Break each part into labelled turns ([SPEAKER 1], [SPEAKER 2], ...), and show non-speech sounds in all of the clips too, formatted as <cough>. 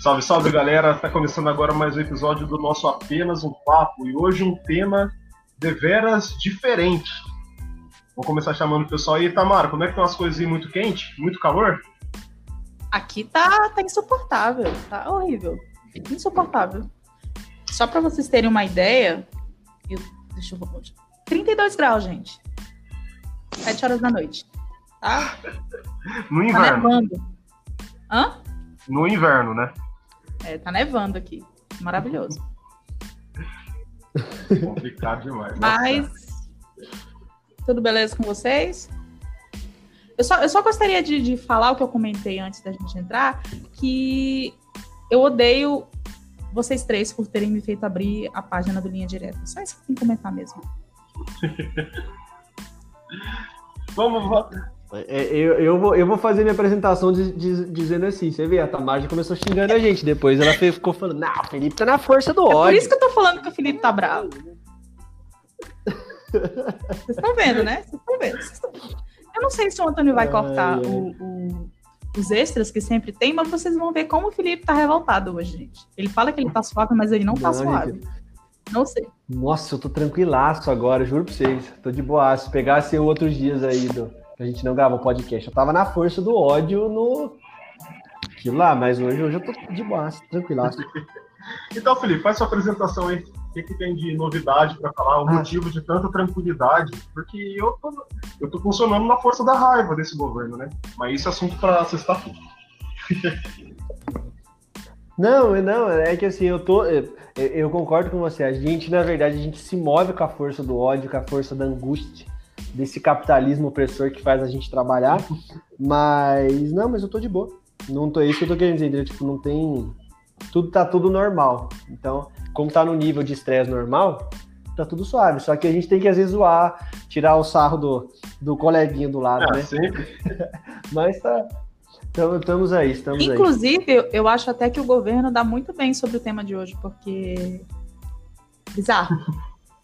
[SPEAKER 1] Salve, salve galera! Está começando agora mais um episódio do nosso Apenas um Papo e hoje um tema deveras diferente. Vou começar chamando o pessoal aí. Tamara, como é que estão as coisas aí? Muito quente? Muito calor?
[SPEAKER 2] Aqui tá, tá insuportável, tá horrível. Insuportável. Só para vocês terem uma ideia, eu, deixa eu 32 graus, gente. 7 horas da noite. Tá? <laughs>
[SPEAKER 1] No inverno. Tá
[SPEAKER 2] nevando. Hã?
[SPEAKER 1] No inverno, né?
[SPEAKER 2] É, tá nevando aqui. Maravilhoso. <laughs>
[SPEAKER 1] Complicado demais.
[SPEAKER 2] Mas. Tudo beleza com vocês? Eu só, eu só gostaria de, de falar o que eu comentei antes da gente entrar, que eu odeio vocês três por terem me feito abrir a página do Linha Direta. Só isso que tem que comentar mesmo. <laughs>
[SPEAKER 1] vamos, vamos.
[SPEAKER 3] É, eu, eu, vou, eu vou fazer minha apresentação de, de, dizendo assim: você vê, a Tamara começou xingando a gente, depois ela ficou falando, não, o Felipe tá na força do ódio.
[SPEAKER 2] É por isso que eu tô falando que o Felipe tá bravo. Vocês estão vendo, né? Vocês estão vendo. Eu não sei se o Antônio vai cortar o, o, os extras que sempre tem, mas vocês vão ver como o Felipe tá revoltado hoje, gente. Ele fala que ele tá suave, mas ele não tá não, suave. Gente. Não sei.
[SPEAKER 3] Nossa, eu tô tranquilaço agora, juro pra vocês. Tô de boa. Se pegasse outros dias aí do, a gente não gravou podcast, eu tava na força do ódio no. Aquilo lá, mas hoje, hoje eu tô de boa, tranquilaço. <laughs>
[SPEAKER 1] então, Felipe, faz sua apresentação aí o que, que tem de novidade para falar, o ah. motivo de tanta tranquilidade, porque eu tô, eu tô funcionando na força da raiva desse governo, né? Mas isso é assunto para sexta-feira. <laughs>
[SPEAKER 3] Não, não, é que assim, eu tô. Eu concordo com você. A gente, na verdade, a gente se move com a força do ódio, com a força da angústia, desse capitalismo opressor que faz a gente trabalhar. Mas, não, mas eu tô de boa. Não tô é isso que eu tô querendo dizer, entendeu? Tipo, não tem. Tudo tá tudo normal. Então, como tá no nível de estresse normal, tá tudo suave. Só que a gente tem que às vezes zoar, tirar o sarro do, do coleguinha do lado, ah, né?
[SPEAKER 1] Sempre. <laughs>
[SPEAKER 3] Mas tá. Estamos aí, estamos
[SPEAKER 2] Inclusive,
[SPEAKER 3] aí.
[SPEAKER 2] Eu, eu acho até que o governo dá muito bem sobre o tema de hoje, porque. Bizarro.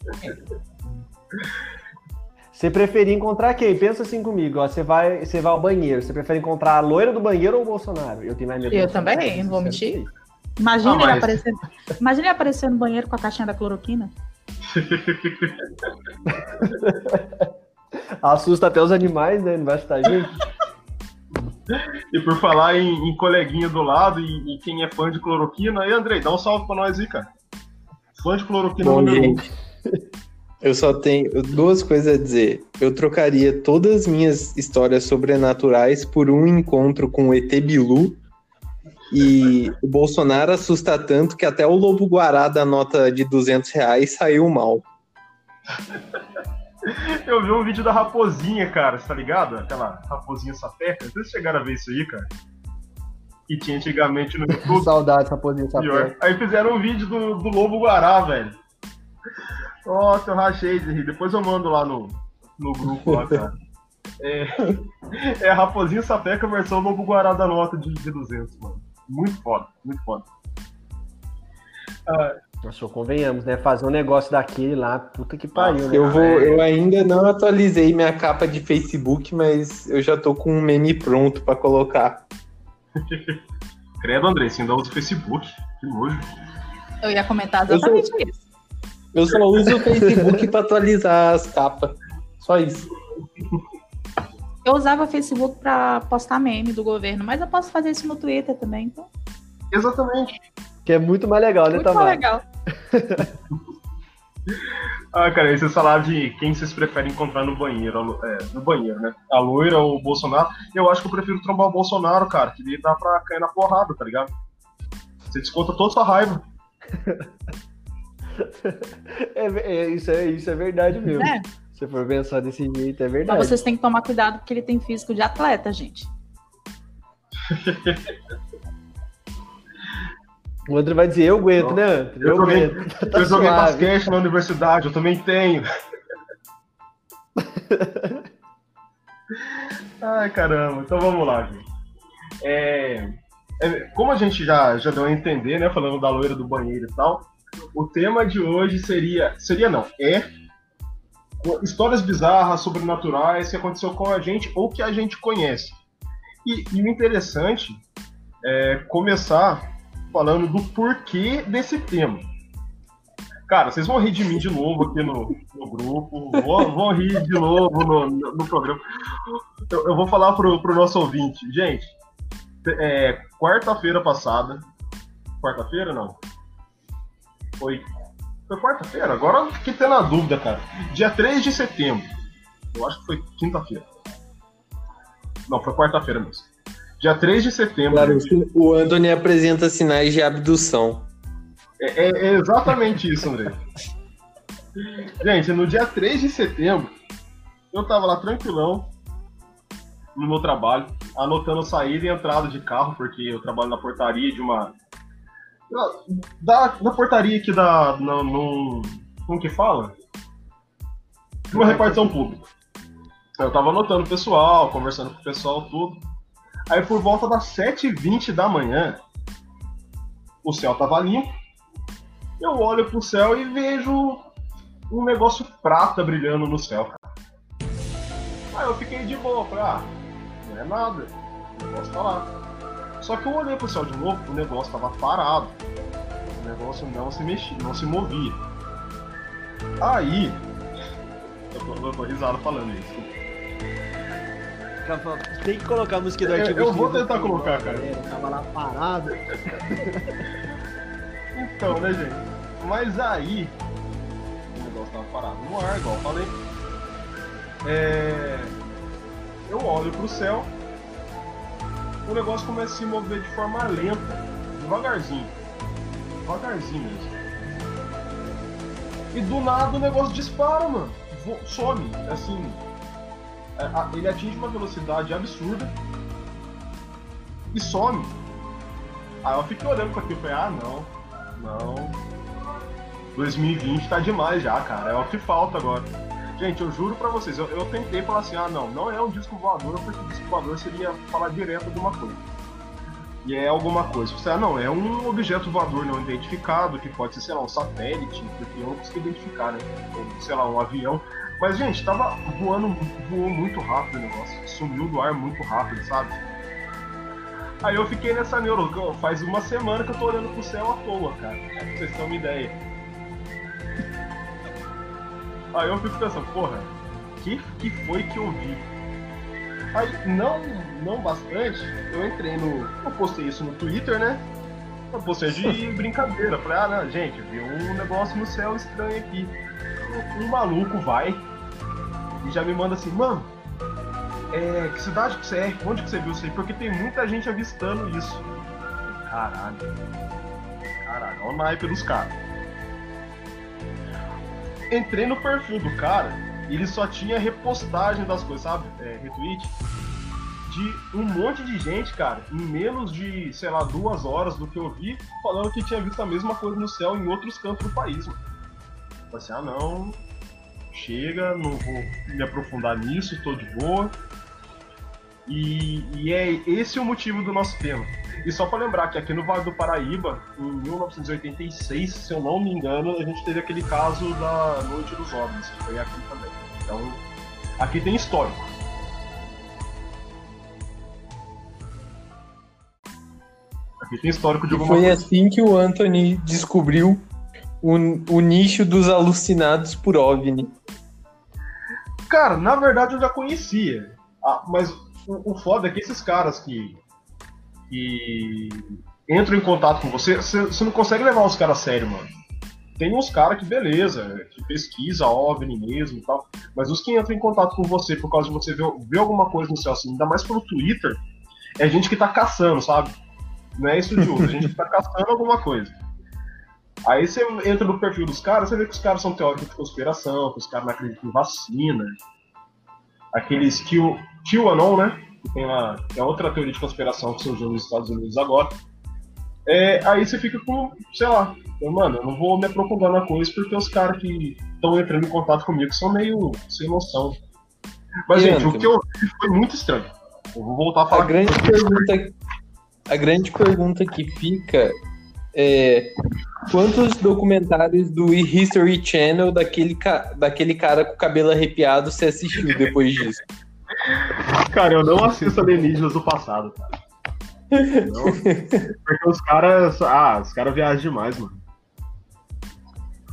[SPEAKER 2] <laughs>
[SPEAKER 3] Você preferir encontrar quem? Pensa assim comigo, ó. Você vai, você vai ao banheiro. Você prefere encontrar a loira do banheiro ou o Bolsonaro?
[SPEAKER 2] Eu tenho mais medo. Eu também, não vou mentir. Imagina, ele aparecendo, imagina ele aparecendo no banheiro com a caixinha da cloroquina. <laughs>
[SPEAKER 3] Assusta até os animais, né? Não vai estar gente.
[SPEAKER 1] E por falar em, em coleguinha do lado e, e, quem é fã de cloroquina, aí, Andrei, dá um salve pra nós aí, cara. Fã de cloroquina Bom, número gente,
[SPEAKER 4] Eu só tenho duas coisas a dizer. Eu trocaria todas as minhas histórias sobrenaturais por um encontro com o ET Bilu e o Bolsonaro assusta tanto que até o Lobo Guará da nota de 200 reais saiu mal. <laughs>
[SPEAKER 1] Eu vi um vídeo da raposinha, cara, tá ligado? Aquela raposinha sapeca. Vocês chegaram a ver isso aí, cara? Que tinha antigamente no <laughs> YouTube.
[SPEAKER 3] Saudade raposinha sapeca.
[SPEAKER 1] Aí fizeram um vídeo do, do Lobo Guará, velho. Nossa, eu rachei de rir. Depois eu mando lá no, no grupo lá, cara. É, é a Raposinha Sapeca versão Lobo Guará da nota de, de 200, mano. Muito foda, muito foda.
[SPEAKER 3] Ah, Nossa, convenhamos, né? Fazer um negócio daquele lá, puta que pariu, né?
[SPEAKER 4] Eu, vou, eu ainda não atualizei minha capa de Facebook, mas eu já tô com um meme pronto para colocar. <laughs>
[SPEAKER 1] Credo, André, você ainda usa o Facebook. Que nojo.
[SPEAKER 2] Eu ia comentar exatamente eu só, isso.
[SPEAKER 4] Eu só uso o Facebook para atualizar as capas. Só isso.
[SPEAKER 2] Eu usava Facebook para postar meme do governo, mas eu posso fazer isso no Twitter também, então.
[SPEAKER 1] Exatamente.
[SPEAKER 3] Que é muito mais legal, né,
[SPEAKER 2] Muito mais legal. <laughs>
[SPEAKER 1] ah, cara, esse salário de quem vocês preferem encontrar no banheiro, é, no banheiro, né? A loira ou o Bolsonaro. Eu acho que eu prefiro trombar o Bolsonaro, cara, que daí dá pra cair na porrada, tá ligado? Você desconta toda sua raiva. <laughs>
[SPEAKER 3] é, é, isso, é, isso é verdade mesmo. É. Se for pensar desse jeito, é verdade.
[SPEAKER 2] Mas vocês têm que tomar cuidado porque ele tem físico de atleta, gente. <laughs>
[SPEAKER 3] o André vai dizer, eu aguento, Não. né,
[SPEAKER 1] André? Eu, eu aguento. <laughs> Tá eu joguei basquete na universidade, eu também tenho. <laughs> Ai, caramba. Então vamos lá, gente. É, é, como a gente já, já deu a entender, né, falando da loira do banheiro e tal, o tema de hoje seria, seria não, é histórias bizarras, sobrenaturais que aconteceu com a gente ou que a gente conhece. E, e o interessante é começar falando do porquê desse tema. Cara, vocês vão rir de mim de novo aqui no, no grupo, vão, vão rir de novo no, no, no programa. Eu, eu, vou falar pro, pro nosso ouvinte. Gente, é, quarta-feira passada. Quarta-feira, não? Foi. Foi quarta-feira? Agora fiquei tendo a dúvida, cara. Dia 3 de setembro. Eu acho que foi quinta-feira. Não, foi quarta-feira mesmo. Dia 3 de setembro. Claro,
[SPEAKER 4] o Anthony apresenta sinais de abdução.
[SPEAKER 1] É, é, é exatamente isso, André. Gente, no dia 3 de setembro, eu tava lá tranquilão, no meu trabalho, anotando saída e entrada de carro, porque eu trabalho na portaria de uma. Da, na portaria aqui da. No, no, como que fala? Uma repartição pública. Eu tava anotando o pessoal, conversando com o pessoal, tudo. Aí por volta das 7h20 da manhã, o céu tava limpo. Eu olho pro céu e vejo um negócio prata brilhando no céu. Aí eu fiquei de boa, falei, ah, não é nada, o negócio tá lá. Só que eu olhei pro céu de novo, o negócio tava parado. O negócio não se mexia, não se movia. Aí, eu tô, eu tô risado falando isso.
[SPEAKER 3] Tem que colocar a música do
[SPEAKER 1] artigo. Eu, eu vou tentar colocar, cara.
[SPEAKER 3] tava lá parado.
[SPEAKER 1] então, né, gente? Mas aí. O negócio tava parado no ar, igual eu falei. É... Eu olho pro céu. O negócio começa a se mover de forma lenta, devagarzinho. Devagarzinho mesmo. E do nada o negócio dispara, mano. Some. Assim, é, ele atinge uma velocidade absurda e some. Aí eu fiquei olhando com aquilo e falei, ah não, não. 2020 tá demais já, cara. É o que falta agora. Gente, eu juro pra vocês, eu, eu tentei falar assim, ah não, não é um disco voador, porque disco voador seria falar direto de uma coisa. E é alguma coisa. Você, ah, não, é um objeto voador não identificado, que pode ser, sei lá, um satélite, porque eu não consigo identificar, né? Ou, sei lá, um avião. Mas, gente, tava voando, voou muito rápido o negócio. Sumiu do ar muito rápido, sabe? Aí eu fiquei nessa neuro. Faz uma semana que eu tô olhando pro céu à toa, cara. Pra vocês terem uma ideia. Aí eu fico pensando, porra, que que foi que eu vi? Aí, não, não bastante, eu entrei no. Eu postei isso no Twitter, né? Eu postei de <laughs> brincadeira. Falei, ah, não, gente, vi um negócio no céu estranho aqui um maluco vai e já me manda assim, mano, é, que cidade que você é? Onde que você viu isso aí? Porque tem muita gente avistando isso. Caralho. Caralho, olha o naipe dos caras. Entrei no perfil do cara e ele só tinha repostagem das coisas, sabe? É, retweet. De um monte de gente, cara, em menos de, sei lá, duas horas do que eu vi, falando que tinha visto a mesma coisa no céu em outros cantos do país, mano assim, ah não, chega, não vou me aprofundar nisso, estou de boa. E, e, é esse o motivo do nosso tema. E só para lembrar que aqui no Vale do Paraíba, em 1986, se eu não me engano, a gente teve aquele caso da Noite dos Homens, que foi aqui também. Então, aqui tem histórico. Aqui tem histórico de alguma
[SPEAKER 4] Foi
[SPEAKER 1] coisa.
[SPEAKER 4] assim que o Anthony descobriu o, o nicho dos alucinados por OVNI?
[SPEAKER 1] Cara, na verdade eu já conhecia. Ah, mas o, o foda é que esses caras que, que entram em contato com você, você não consegue levar os caras a sério, mano. Tem uns caras que, beleza, que pesquisa OVNI mesmo e tal, mas os que entram em contato com você por causa de você ver, ver alguma coisa no céu, assim, ainda mais pelo Twitter, é gente que tá caçando, sabe? Não é estudioso, é gente que tá caçando alguma coisa. Aí você entra no perfil dos caras, você vê que os caras são teóricos de conspiração, que os caras não acreditam em vacina. Aqueles Q, QAnon, né? Que tem lá, é outra teoria de conspiração que surgiu nos Estados Unidos agora. É, aí você fica com, sei lá, mano, eu não vou me aprofundar na coisa porque os caras que estão entrando em contato comigo são meio sem noção. Mas, e gente, o que eu vi foi muito estranho. Eu vou voltar a falar.
[SPEAKER 4] A grande, pergunta, a grande pergunta que fica é, quantos documentários do History Channel daquele, daquele cara com o cabelo arrepiado você assistiu depois disso?
[SPEAKER 1] Cara, eu não assisto alienígenas do passado. Não, <laughs> porque os caras. Ah, os caras viajam demais, mano.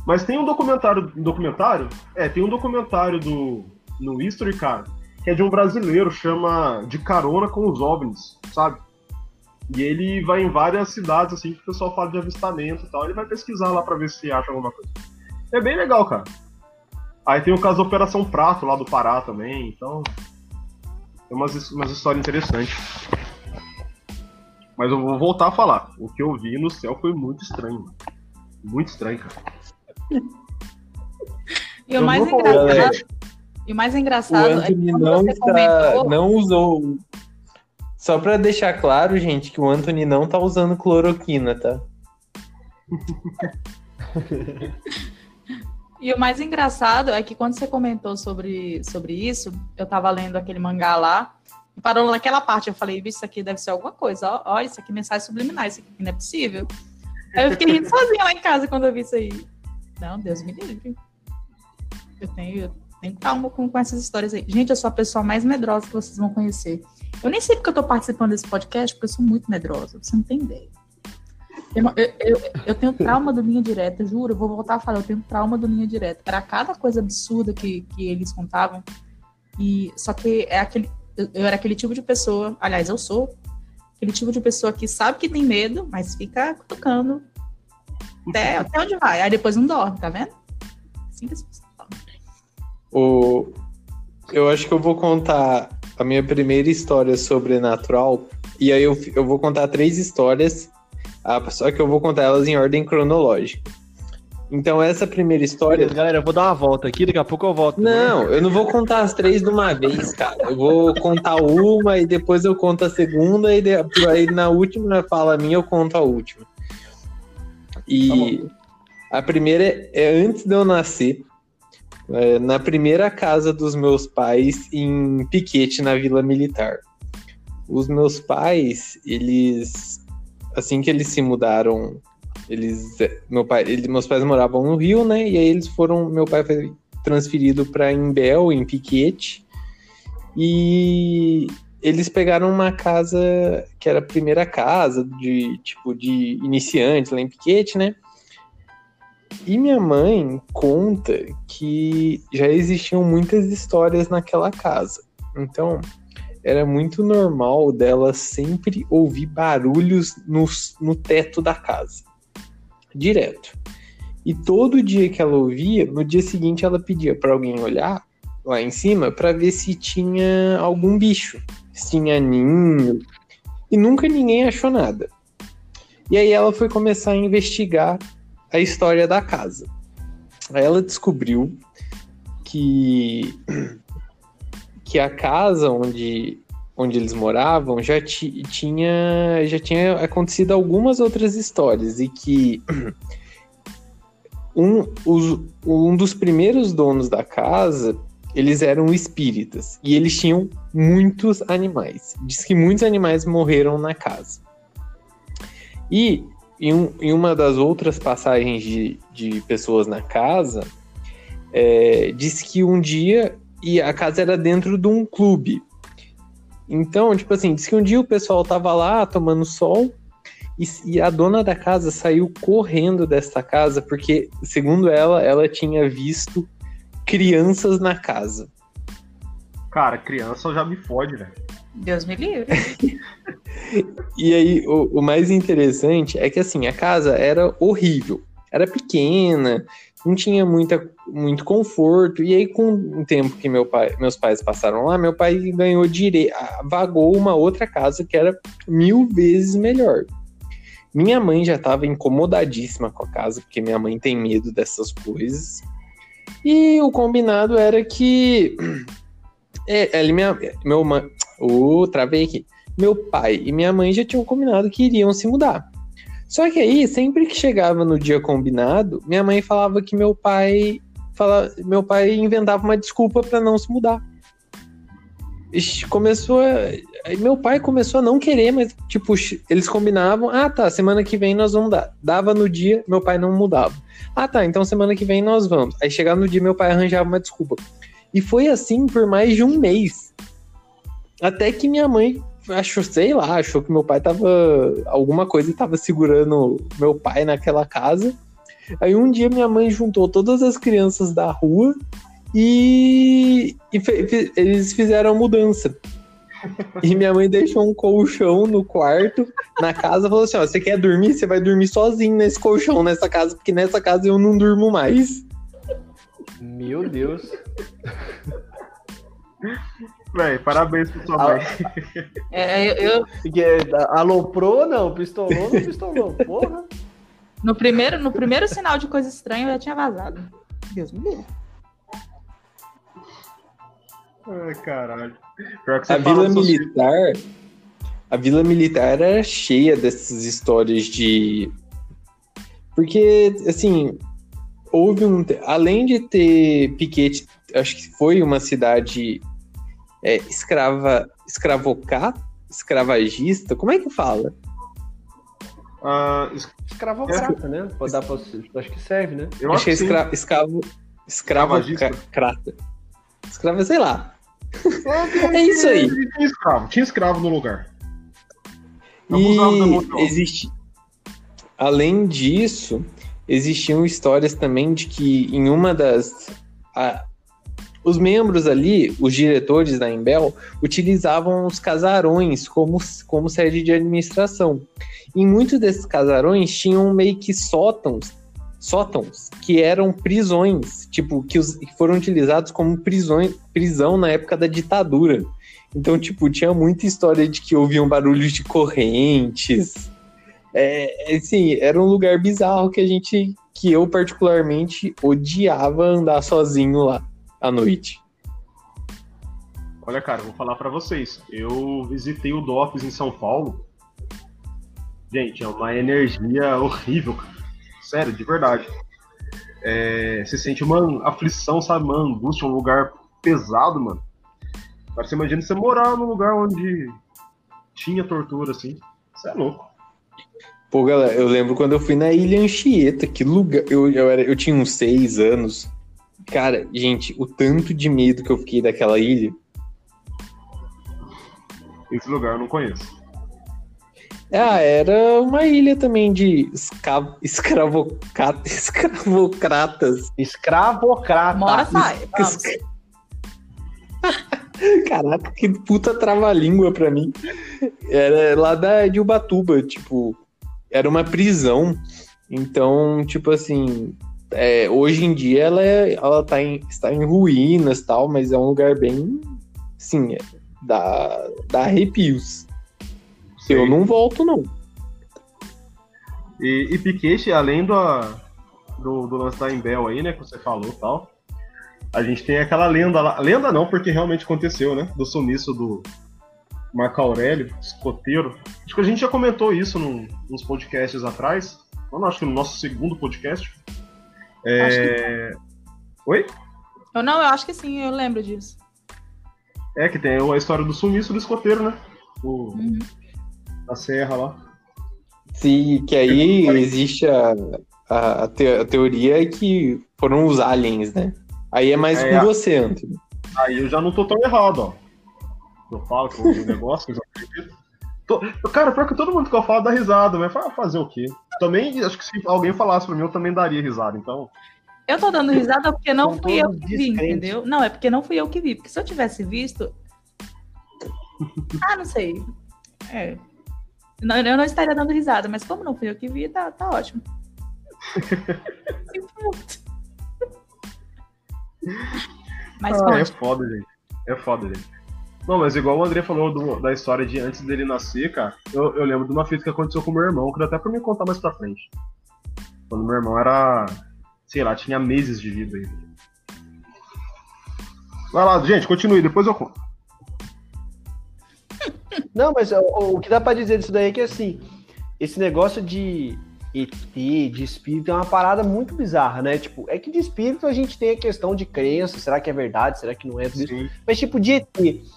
[SPEAKER 1] Mas tem um documentário. Um documentário? É, tem um documentário do. No History, cara, que é de um brasileiro, chama De Carona com os OVNIs, sabe? E ele vai em várias cidades, assim, que o pessoal fala de avistamento e tal. Ele vai pesquisar lá pra ver se acha alguma coisa. É bem legal, cara. Aí tem o caso da Operação Prato lá do Pará também, então. Tem umas, umas histórias interessantes. Mas eu vou voltar a falar. O que eu vi no céu foi muito estranho, mano. Muito estranho, cara.
[SPEAKER 2] E o mais
[SPEAKER 1] falar,
[SPEAKER 2] engraçado. E o mais
[SPEAKER 4] O
[SPEAKER 2] engraçado é que
[SPEAKER 4] Anthony não,
[SPEAKER 2] você
[SPEAKER 4] está,
[SPEAKER 2] comentou.
[SPEAKER 4] não usou. Só pra deixar claro, gente, que o Anthony não tá usando cloroquina, tá? <laughs>
[SPEAKER 2] E o mais engraçado é que quando você comentou sobre, sobre isso, eu tava lendo aquele mangá lá, e parou naquela parte, eu falei, "Vixe, isso aqui deve ser alguma coisa, ó, ó, isso aqui mensagem subliminar, isso aqui não é possível. Aí eu fiquei rindo sozinha lá em casa quando eu vi isso aí. Não, Deus me livre. Eu tenho, eu tenho calma com, com essas histórias aí. Gente, eu sou a pessoa mais medrosa que vocês vão conhecer. Eu nem sei porque eu tô participando desse podcast, porque eu sou muito medrosa, você não tem ideia. Eu, eu, eu- tenho trauma do linha direta, juro, eu vou voltar a falar, eu tenho trauma do linha direta. Era cada coisa absurda que, que eles contavam. E só que é aquele. Eu, era aquele tipo de pessoa, aliás, eu sou aquele tipo de pessoa que sabe que tem medo, mas fica cutucando até, até onde vai. Aí depois não dorme, tá vendo? Assim que as pessoas.
[SPEAKER 4] O... Eu acho que eu vou contar a minha primeira história sobrenatural. E aí eu, eu vou contar três histórias, ah, só que eu vou contar elas em ordem cronológica. Então, essa primeira história.
[SPEAKER 3] Galera, eu vou dar uma volta aqui, daqui a pouco eu volto.
[SPEAKER 4] Não, eu não vou contar as três de uma vez, cara. Eu vou contar uma e depois eu conto a segunda e de- aí na última fala minha eu conto a última. E a primeira é, é antes de eu nascer, é, na primeira casa dos meus pais em Piquete, na Vila Militar. Os meus pais, eles assim que eles se mudaram, eles meu pai, ele, meus pais moravam no Rio, né? E aí eles foram, meu pai foi transferido para Imbel, em Piquete. E eles pegaram uma casa que era a primeira casa de tipo de iniciantes lá em Piquete, né? E minha mãe conta que já existiam muitas histórias naquela casa. Então, era muito normal dela sempre ouvir barulhos no, no teto da casa. Direto. E todo dia que ela ouvia, no dia seguinte ela pedia para alguém olhar lá em cima para ver se tinha algum bicho, se tinha ninho. E nunca ninguém achou nada. E aí ela foi começar a investigar a história da casa. Aí ela descobriu que <clears throat> que a casa onde onde eles moravam já ti- tinha já tinha acontecido algumas outras histórias e que <clears throat> um, os- um dos primeiros donos da casa eles eram espíritas e eles tinham muitos animais. Diz que muitos animais morreram na casa. E em, um- em uma das outras passagens de, de pessoas na casa, é, diz que um dia e a casa era dentro de um clube. Então, tipo assim, diz que um dia o pessoal tava lá tomando sol e, e a dona da casa saiu correndo dessa casa porque, segundo ela, ela tinha visto crianças na casa.
[SPEAKER 1] Cara, criança já me fode, velho.
[SPEAKER 2] Deus me livre.
[SPEAKER 4] E aí, o, o mais interessante é que, assim, a casa era horrível. Era pequena, não tinha muita, muito conforto. E aí, com o tempo que meu pai, meus pais passaram lá, meu pai ganhou direito, vagou uma outra casa que era mil vezes melhor. Minha mãe já estava incomodadíssima com a casa, porque minha mãe tem medo dessas coisas. E o combinado era que. <clears throat> É, ele, minha, meu mãe. Ô, travei aqui meu pai e minha mãe já tinham combinado que iriam se mudar. Só que aí, sempre que chegava no dia combinado, minha mãe falava que meu pai fala, meu pai inventava uma desculpa para não se mudar. Começou a, meu pai começou a não querer, mas tipo, eles combinavam, ah, tá, semana que vem nós vamos dar. Dava no dia, meu pai não mudava. Ah, tá, então semana que vem nós vamos. Aí chegava no dia, meu pai arranjava uma desculpa. E foi assim por mais de um mês. Até que minha mãe achou, sei lá, achou que meu pai tava. Alguma coisa tava segurando meu pai naquela casa. Aí um dia minha mãe juntou todas as crianças da rua e, e fe, eles fizeram a mudança. E minha mãe deixou um colchão no quarto, na casa, falou assim: ó, você quer dormir? Você vai dormir sozinho nesse colchão, nessa casa, porque nessa casa eu não durmo mais.
[SPEAKER 3] Meu Deus. <laughs>
[SPEAKER 1] Véi, parabéns pro sua mãe.
[SPEAKER 2] É, eu,
[SPEAKER 3] Porque, aloprou, não, pistolou, não pistolou. <laughs> Porra.
[SPEAKER 2] no, primeiro, no primeiro sinal de coisa estranha, eu já tinha vazado. Deus me livre.
[SPEAKER 1] Ai, caralho. Pior que você
[SPEAKER 4] A
[SPEAKER 1] fala
[SPEAKER 4] Vila Militar. A Vila Militar era cheia dessas histórias de. Porque, assim, houve um. Além de ter Piquete, acho que foi uma cidade é, escrava. escravocata? Escravagista? Como é que fala?
[SPEAKER 1] Ah, es-
[SPEAKER 3] Escravocrata, né? Pode dar pra, acho que serve, né?
[SPEAKER 1] eu
[SPEAKER 4] acho que é escra, escravo. Escravocrata. Escrava, sei lá. <laughs>
[SPEAKER 1] É,
[SPEAKER 4] É isso aí.
[SPEAKER 1] Tinha escravo, tinha escravo no lugar. Emoção.
[SPEAKER 4] E existe. Além disso, existiam histórias também de que em uma das. a- os membros ali, os diretores da Embel, utilizavam os casarões como, como sede de administração. Em muitos desses casarões tinham meio que sótãos, sótãos que eram prisões, tipo, que, os- que foram utilizados como prisões, prisão na época da ditadura. Então, tipo, tinha muita história de que ouviam barulhos de correntes. É, assim, era um lugar bizarro que a gente, que eu particularmente odiava andar sozinho lá à noite.
[SPEAKER 1] Olha, cara, vou falar pra vocês. Eu visitei o DOPS em São Paulo. Gente, é uma energia horrível, cara. Sério, de verdade. É, você sente uma aflição, sabe? Uma angústia, um lugar pesado, mano. Agora você imagina você morar num lugar onde tinha tortura, assim. Você é louco.
[SPEAKER 4] Pô, galera, eu lembro quando eu fui na Ilha Anchieta, que lugar. Eu, eu, era, eu tinha uns seis anos. Cara, gente, o tanto de medo que eu fiquei daquela ilha.
[SPEAKER 1] Esse lugar eu não conheço.
[SPEAKER 4] Ah, era uma ilha também de esca, escravoca, <laughs> escravocratas.
[SPEAKER 3] Escravocrata.
[SPEAKER 2] Mora sai. Vamos. <laughs>
[SPEAKER 4] Caraca, que puta trava-língua pra mim. Era lá da, de Ubatuba, tipo, era uma prisão. Então, tipo assim, é, hoje em dia ela, é, ela tá em, está em ruínas tal, mas é um lugar bem, sim, é, dá, dá arrepios. Eu não volto, não.
[SPEAKER 1] E, e Piquete, além do, do, do lance da Embel aí, né, que você falou e tal, a gente tem aquela lenda lá. Lenda não, porque realmente aconteceu, né? Do sumiço do Marco Aurélio, escoteiro. Acho que a gente já comentou isso num, nos podcasts atrás. Não, acho que no nosso segundo podcast. É... Oi?
[SPEAKER 2] Eu não, eu acho que sim, eu lembro disso.
[SPEAKER 1] É, que tem a história do sumiço do escoteiro, né? O,
[SPEAKER 2] Uhum.
[SPEAKER 1] Na serra lá.
[SPEAKER 4] Sim, que aí existe a, a, a te- a teoria que foram os aliens, né? Aí é mais
[SPEAKER 1] É,
[SPEAKER 4] com
[SPEAKER 1] a-
[SPEAKER 4] você, Antônio.
[SPEAKER 1] Aí eu já não tô tão errado, ó. Eu falo que eu ouvi o negócio, que eu já acredito. Tô- Cara, pior que todo mundo que eu falo dá risada, mas fa- fazer o quê? Também, acho que se alguém falasse pra mim, eu também daria risada, então.
[SPEAKER 2] Eu tô dando risada porque não fui eu que vi, entendeu? Não, é porque não fui eu que vi. Porque se eu tivesse visto. Ah, não sei. É. Não, eu não estaria dando risada, mas como não fui eu que vi, tá, tá ótimo. <laughs> Mas
[SPEAKER 1] Ah, é foda, gente. É foda, gente. Não, mas igual o André falou do- da história de antes dele nascer, cara, eu, eu lembro de uma fita que aconteceu com meu irmão, que dá até pra me contar mais pra frente. Quando meu irmão era, sei lá, tinha meses de vida aí. Vai lá, gente, continue, depois eu conto.
[SPEAKER 3] Não, mas o, o que dá pra dizer disso daí é que assim, esse negócio de ET, de espírito, é uma parada muito bizarra, né? Tipo, é que de espírito a gente tem a questão de crença, será que é verdade, será que não é? Tudo isso. Mas tipo, de ET,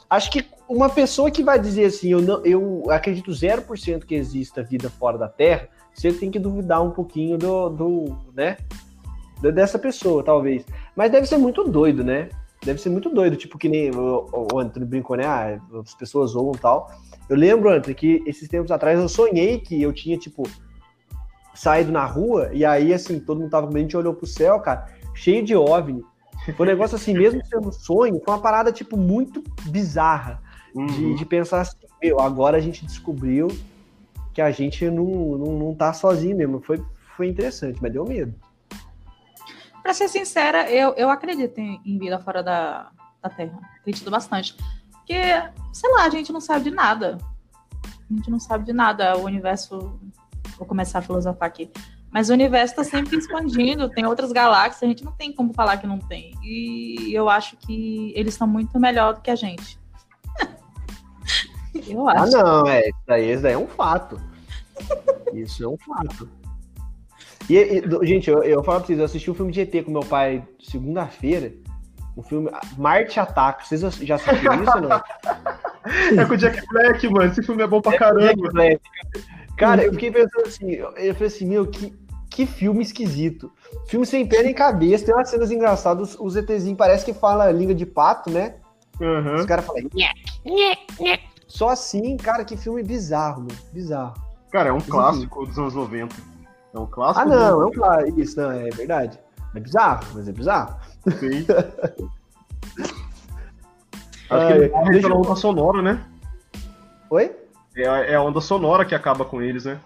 [SPEAKER 3] acho que uma pessoa que vai dizer assim, eu, não, eu acredito 0% que exista vida fora da Terra, você tem que duvidar um pouquinho do, do né? Dessa pessoa, talvez. Mas deve ser muito doido, né? deve ser muito doido, tipo que nem o, o Antônio brincou, né? Ah, as pessoas zoam e tal. Eu lembro, Antônio, que esses tempos atrás eu sonhei que eu tinha, tipo, saído na rua e aí, assim, todo mundo tava com a gente olhou pro céu, cara, cheio de OVNI. Foi um negócio assim, mesmo sendo sonho, foi uma parada, tipo, muito bizarra.
[SPEAKER 1] Uhum.
[SPEAKER 3] De, de pensar assim, meu, agora a gente descobriu que a gente não, não, não tá sozinho mesmo. Foi, foi interessante, mas deu medo.
[SPEAKER 2] Pra ser sincera, eu, eu acredito em, em vida fora da, da Terra. Acredito bastante. Porque, sei lá, a gente não sabe de nada. A gente não sabe de nada. O universo. Vou começar a filosofar aqui. Mas o universo está sempre <laughs> expandindo, tem outras galáxias, a gente não tem como falar que não tem. E eu acho que eles estão muito melhor do que a gente. <laughs> eu
[SPEAKER 3] Ah,
[SPEAKER 2] acho.
[SPEAKER 3] não, é. Isso daí, isso daí é um fato. Isso é um fato. E, e, gente, eu, eu falo pra vocês, eu assisti um filme de ET com meu pai segunda-feira. Um filme Marte Ataca. Vocês já assistiram isso ou não? <laughs>
[SPEAKER 1] É com o Jack Black, mano. Esse filme é bom pra caramba.
[SPEAKER 3] Cara, eu fiquei pensando assim, eu falei assim, meu, que, que filme esquisito. Filme sem pé nem cabeça, tem umas cenas engraçadas, os ETzinhos parece que fala língua de pato, né? Os
[SPEAKER 1] Uhum.
[SPEAKER 3] caras falam. Só assim, cara, que filme bizarro, mano. Bizarro.
[SPEAKER 1] Cara, é um clássico dos anos 90. É um clássico.
[SPEAKER 3] Ah, não, é um claro. Isso, não, é verdade. É bizarro, mas é bizarro.
[SPEAKER 1] 90, sim. <laughs> Acho
[SPEAKER 3] Ah,
[SPEAKER 1] que ele
[SPEAKER 3] é. Deixa eu-
[SPEAKER 1] sonora, né?
[SPEAKER 3] Oi?
[SPEAKER 1] É a, é a onda sonora que acaba com eles, né?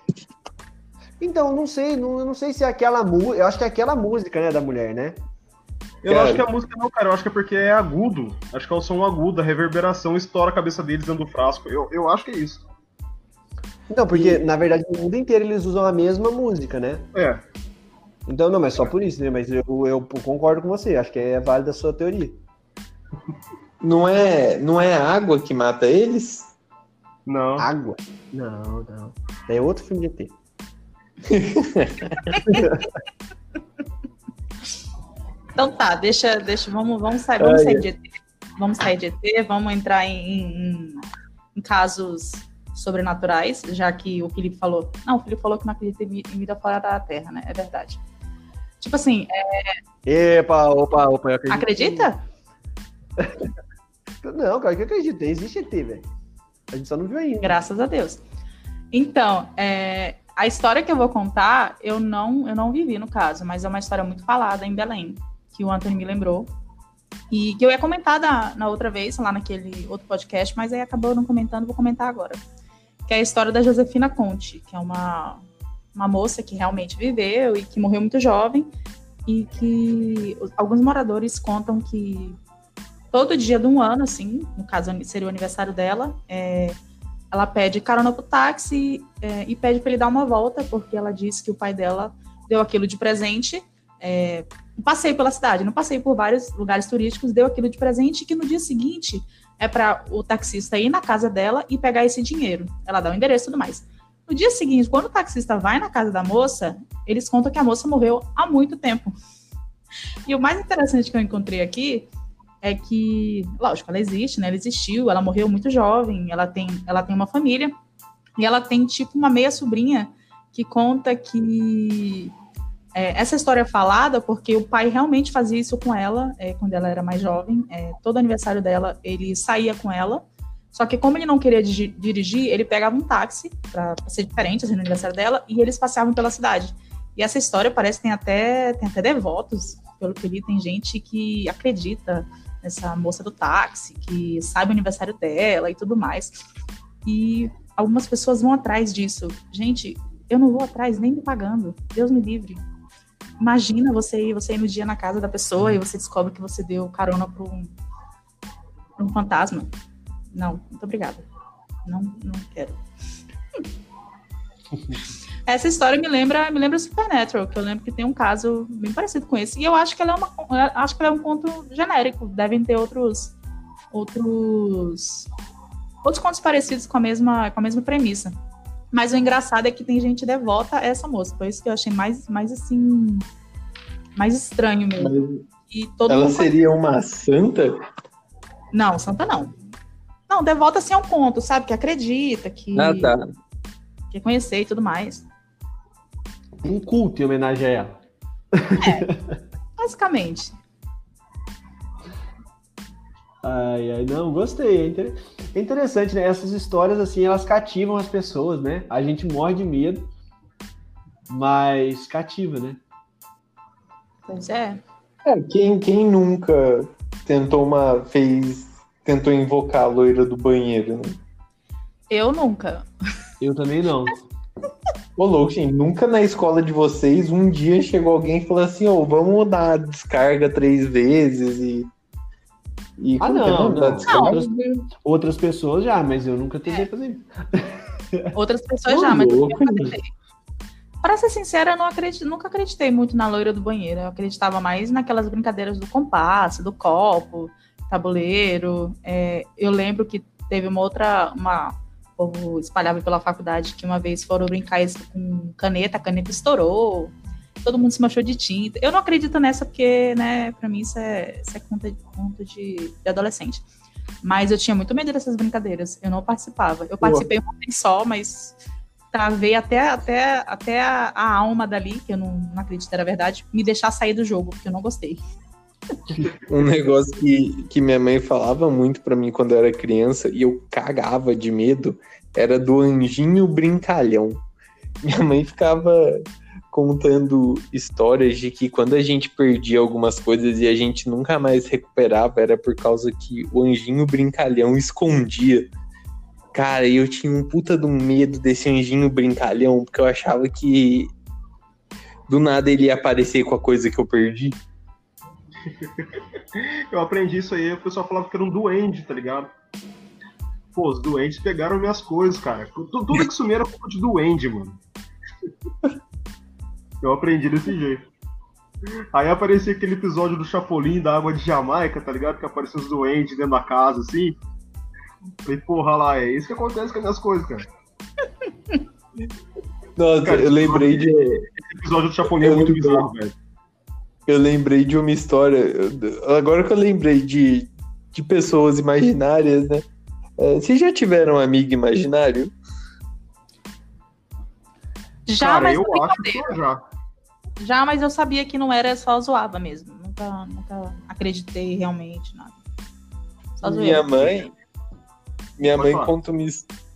[SPEAKER 3] Então, não sei, não, eu não sei se é aquela música. Eu acho que é aquela música, né, da mulher, né?
[SPEAKER 1] Eu
[SPEAKER 4] Cara.
[SPEAKER 1] acho que a música não, cara. Eu acho que é porque é agudo. Acho que é o som agudo, a reverberação estoura a cabeça deles dentro do frasco. Eu, eu acho que é isso.
[SPEAKER 3] Então, porque, na verdade, no mundo inteiro eles usam a mesma música, né?
[SPEAKER 1] É.
[SPEAKER 3] Então, não, mas só por isso, né? Mas eu, eu concordo com você, acho que é válida a sua teoria.
[SPEAKER 4] Não é, não é a água que mata eles?
[SPEAKER 1] Não.
[SPEAKER 3] Água? Não, não. É outro filme de ET. <laughs>
[SPEAKER 2] Então tá, deixa, deixa, vamos, vamos sair, vamos sair de ET. Vamos sair de ET, vamos entrar em, em- em casos sobrenaturais, já que o Felipe falou. Não, o Felipe falou que não acredita em vi- em vida fora da Terra, né? É verdade. Tipo assim, é,
[SPEAKER 3] Epa, opa, opa, eu acredito.
[SPEAKER 2] acredita? <laughs>
[SPEAKER 3] Não, cara, que eu acredito. Existe ET, velho. A gente só não viu ainda.
[SPEAKER 2] Graças a Deus. Então, é, a história que eu vou contar, eu não, eu não vivi no caso, mas é uma história muito falada em Belém, que o Anthony me lembrou. E que eu ia comentar da- na outra vez, lá naquele outro podcast, mas aí acabou não comentando, vou comentar agora. Que é a história da Josefina Conte, que é uma, uma moça que realmente viveu e que morreu muito jovem, e que alguns moradores contam que todo dia de um ano, assim, no caso seria o aniversário dela, é, ela pede carona pro táxi é, e pede para ele dar uma volta, porque ela disse que o pai dela deu aquilo de presente. É, passeio pela cidade, não passeio por vários lugares turísticos, deu aquilo de presente, que no dia seguinte é para o taxista ir na casa dela e pegar esse dinheiro. Ela dá o endereço e tudo mais. No dia seguinte, quando o taxista vai na casa da moça, eles contam que a moça morreu há muito tempo. E o mais interessante que eu encontrei aqui é que, lógico, ela existe, né? Ela existiu, ela morreu muito jovem, ela tem, ela tem uma família e ela tem tipo uma meia sobrinha que conta que é, essa história é falada porque o pai realmente fazia isso com ela é, quando ela era mais jovem. É, todo aniversário dela ele saía com ela. Só que como ele não queria dirigir, ele pegava um táxi para ser diferente assim, no aniversário dela e eles passeavam pela cidade. E essa história parece que tem até tem até devotos, pelo que li, tem gente que acredita nessa moça do táxi, que sabe o aniversário dela e tudo mais. E algumas pessoas vão atrás disso. Gente, eu não vou atrás nem me pagando. Deus me livre. Imagina você ir, você ir no dia na casa da pessoa e você descobre que você deu carona para um, um fantasma. Não, muito obrigada. Não, não quero. <laughs> Essa história me lembra, me lembra Supernatural, que eu lembro que tem um caso bem parecido com esse. E eu acho que ela é uma, acho que ela é um conto genérico. Devem ter outros, outros, outros contos parecidos com a mesma, com a mesma premissa. Mas o engraçado é que tem gente devota a essa moça. Foi isso que eu achei mais, mais assim, mais estranho mesmo. E todo
[SPEAKER 4] Ela seria uma santa?
[SPEAKER 2] não, santa não. Não, devota assim é um conto, sabe? Que acredita, que
[SPEAKER 4] Ah, tá.
[SPEAKER 2] quer conhecer e tudo mais.
[SPEAKER 3] Um culto em homenagem a ela. <laughs>
[SPEAKER 2] Basicamente.
[SPEAKER 3] Ai, ai, não, gostei. É, é interessante, né? Essas histórias, assim, elas cativam as pessoas, né? A gente morre de medo, mas cativa, né?
[SPEAKER 2] Pois é.
[SPEAKER 4] É, quem, quem nunca tentou uma. fez. tentou invocar a loira do banheiro, né?
[SPEAKER 2] Eu nunca.
[SPEAKER 3] Eu também não. <laughs>
[SPEAKER 4] Ô, louco, gente, nunca na escola de vocês um dia chegou alguém e falou assim: ô, vamos dar descarga três vezes e.
[SPEAKER 3] e
[SPEAKER 4] Ah,
[SPEAKER 3] é
[SPEAKER 4] não, não.
[SPEAKER 3] descarga?
[SPEAKER 2] Não.
[SPEAKER 3] Outras, outras pessoas já, mas eu nunca tentei fazer isso.
[SPEAKER 2] Outras pessoas
[SPEAKER 4] Ô,
[SPEAKER 2] já, mas eu
[SPEAKER 4] louco,
[SPEAKER 2] nunca tentei. Pra ser sincera, eu não acredito, nunca acreditei muito na loira do banheiro. Eu acreditava mais naquelas brincadeiras do compasso, do copo, tabuleiro. É, eu lembro que teve uma outra, uma o povo espalhava pela faculdade que uma vez foram brincar com caneta, a caneta estourou, todo mundo se manchou de tinta. Eu não acredito nessa porque, né, pra mim isso é, isso é conta, conta de, de adolescente. Mas eu tinha muito medo dessas brincadeiras. Eu não participava. Eu participei uma vez só, mas travei até, até, até a, a alma dali, que eu não, não acredito era verdade, me deixar sair do jogo, porque eu não gostei. <laughs>
[SPEAKER 4] Um negócio que, que minha mãe falava muito pra mim quando eu era criança e eu cagava de medo era do anjinho brincalhão. Minha mãe ficava contando histórias de que quando a gente perdia algumas coisas e a gente nunca mais recuperava era por causa que o anjinho brincalhão escondia. Cara, eu tinha um puta um medo desse anjinho brincalhão, porque eu achava que do nada ele ia aparecer com a coisa que eu perdi. <laughs>
[SPEAKER 1] Eu aprendi isso aí, o pessoal falava que era um duende, tá ligado? Pô, os duendes pegaram minhas coisas, cara. Tu- Tudo que sumia era culpa de duende, mano. <laughs> Eu aprendi desse jeito. Aí aparecia aquele episódio do Chapolin da água de Jamaica, tá ligado? Que apareciam os duendes dentro da casa, assim. Falei, porra lá, é isso que acontece com as minhas coisas, cara.
[SPEAKER 4] Nossa,
[SPEAKER 1] Cara,
[SPEAKER 4] eu lembrei de.
[SPEAKER 1] Esse episódio do Chapolin é
[SPEAKER 4] Eu
[SPEAKER 1] muito bizarro, velho.
[SPEAKER 4] Eu lembrei de uma história. Agora que eu lembrei de, de pessoas imaginárias, né? É, vocês já tiveram um amigo imaginário?
[SPEAKER 2] Já,
[SPEAKER 1] Cara,
[SPEAKER 2] mas
[SPEAKER 1] eu
[SPEAKER 2] não
[SPEAKER 1] acho que eu já.
[SPEAKER 2] Já, mas eu sabia que não era só zoava mesmo. Nunca, nunca acreditei realmente nada. Só
[SPEAKER 4] Minha
[SPEAKER 2] zoeira.
[SPEAKER 4] mãe. Minha
[SPEAKER 1] Pode
[SPEAKER 4] mãe,
[SPEAKER 1] falar.
[SPEAKER 4] conta uma,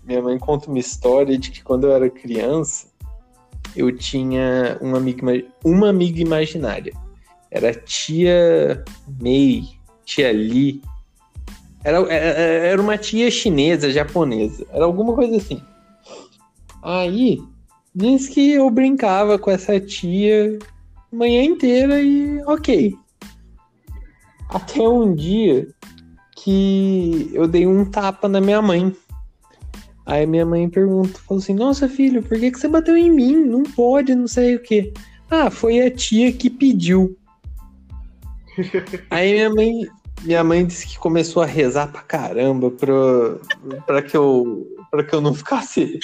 [SPEAKER 4] minha mãe conta uma história de que quando eu era criança, eu tinha uma amiga, uma amiga imaginária. Era tia Mei, tia Li. Era, era uma tia chinesa, japonesa. Era alguma coisa assim. Aí, diz que eu brincava com essa tia manhã inteira e ok. Até um dia que eu dei um tapa na minha mãe. Aí minha mãe pergunta, falou assim, nossa filho, por que, que você bateu em mim? Não pode, não sei o quê. Ah, foi a tia que pediu. Aí minha mãe, minha mãe disse que começou a rezar pra caramba pra, pra, que, eu, pra que eu não ficasse,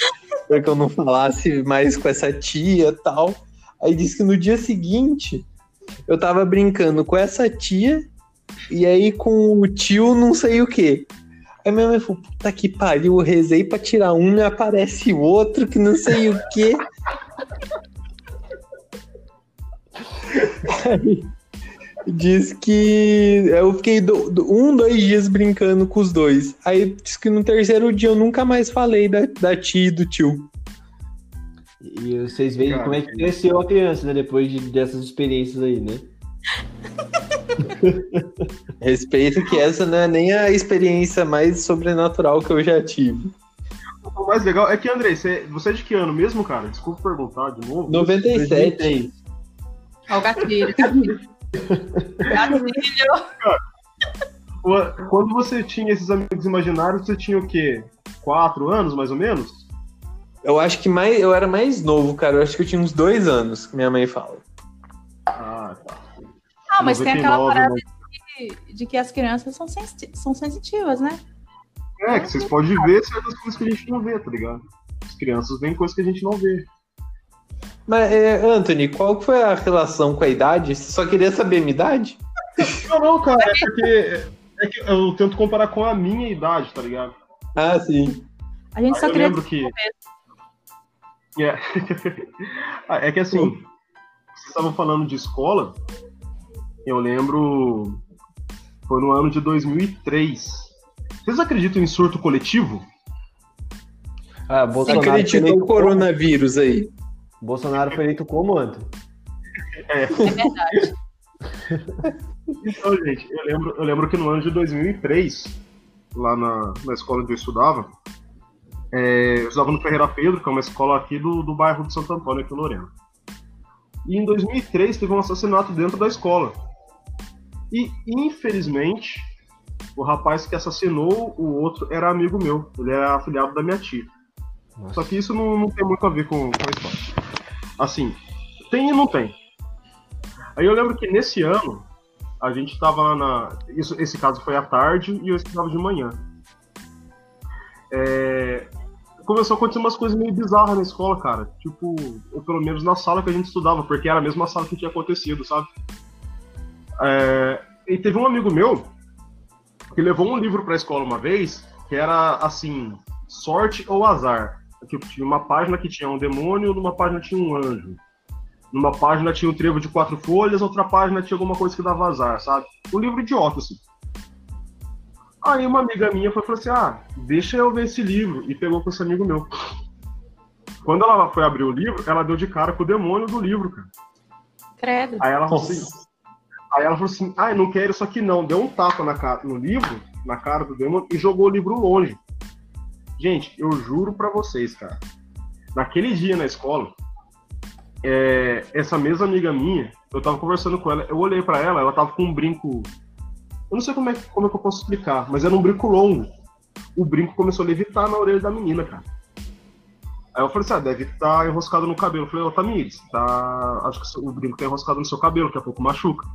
[SPEAKER 4] pra que eu não falasse mais com essa tia e tal. Aí disse que no dia seguinte eu tava brincando com essa tia e aí com o tio não sei o que. Aí minha mãe falou, puta que pariu, eu rezei pra tirar um e aparece outro que não sei o que. <laughs> Aí diz que eu fiquei do- do- um, dois dias brincando com os dois. Aí diz que no terceiro dia eu nunca mais falei da, da tia e do tio.
[SPEAKER 3] E vocês veem
[SPEAKER 1] Cara,
[SPEAKER 3] como é que cresceu a criança, né? Depois de- dessas experiências aí, né? <laughs>
[SPEAKER 4] Respeito que essa não é nem a experiência mais sobrenatural que eu já tive.
[SPEAKER 1] O mais legal é que, Andrei, você, você é de que ano mesmo, cara? Desculpa perguntar de novo.
[SPEAKER 4] 97.
[SPEAKER 2] Ó, o gatilho. Gatilho. Gatilho.
[SPEAKER 1] Qu- Quando você tinha esses amigos imaginários, você tinha o quê? Quatro anos, mais ou menos?
[SPEAKER 4] Eu acho que mais, eu era mais novo, cara. Eu acho que eu tinha uns dois anos, que minha mãe fala.
[SPEAKER 1] Ah, tá.
[SPEAKER 2] Ah, mas tem aquela
[SPEAKER 1] 99,
[SPEAKER 2] parada
[SPEAKER 1] né?
[SPEAKER 2] de, de que as crianças são, são sensitivas, né?
[SPEAKER 1] É, que vocês podem ver certas coisas que a gente não vê, tá ligado? As crianças veem coisas que a gente não vê.
[SPEAKER 4] Mas, é, Anthony, qual foi a relação com a idade? Você só queria saber a minha idade?
[SPEAKER 1] Não, não, cara, é porque <laughs> é que eu tento comparar com a minha idade, tá ligado?
[SPEAKER 4] Ah, sim.
[SPEAKER 2] A gente
[SPEAKER 1] Ah,
[SPEAKER 2] só
[SPEAKER 1] eu
[SPEAKER 2] queria
[SPEAKER 1] lembro que. É. <laughs> Ah, é que assim, vocês estavam falando de escola, eu lembro Foi no ano de 2003. Vocês acreditam em surto coletivo?
[SPEAKER 3] Ah, Bolsonaro eleito
[SPEAKER 4] no coronavírus aí?
[SPEAKER 3] Bolsonaro foi eleito como, Antônio?
[SPEAKER 2] É verdade. <laughs>
[SPEAKER 1] Então, gente, eu lembro, eu lembro que no ano de 2003, lá na, na escola onde eu estudava, é, eu estudava no Ferreira Pedro, que é uma escola aqui do, do bairro de Santo Antônio, aqui em Lorena. E em 2003 teve um assassinato dentro da escola. E, infelizmente, o rapaz que assassinou o outro era amigo meu. Ele era afiliado da minha tia.
[SPEAKER 3] Nossa.
[SPEAKER 1] Só que isso não, não tem muito a ver com, com a história. Assim, tem e não tem. Aí eu lembro que nesse ano, a gente tava na. Isso, esse caso foi à tarde e eu estudava de manhã. É, começou a acontecer umas coisas meio bizarras na escola, cara. Tipo, ou pelo menos na sala que a gente estudava, porque era a mesma sala que tinha acontecido, sabe? É, e teve um amigo meu que levou um livro pra escola uma vez, que era assim, sorte ou azar. Tipo, tinha uma página que tinha um demônio, numa página tinha um anjo. Numa página tinha um trevo de quatro folhas, outra página tinha alguma coisa que dava azar, sabe? Um livro idiota, assim. Aí uma amiga minha foi, falou assim: ah, deixa eu ver esse livro. E pegou com esse amigo meu. Quando ela foi abrir o livro, ela deu de cara com o demônio do livro, cara.
[SPEAKER 2] Credo.
[SPEAKER 1] Aí ela falou assim. Aí ela falou assim: ah, eu não quero isso aqui não. Deu um tapa na cara, no livro, na cara do demônio, e jogou o livro longe. Gente, eu juro pra vocês, cara. Naquele dia na escola, é, essa mesma amiga minha, eu tava conversando com ela, eu olhei pra ela, ela tava com um brinco. Eu não sei como é, como é que eu posso explicar, mas era um brinco longo. O brinco começou a levitar na orelha da menina, cara. Aí eu falei assim, ah, deve estar enroscado no cabelo. Eu falei, ô Tamires, tá. Acho que o brinco tá enroscado no seu cabelo, daqui a pouco machuca.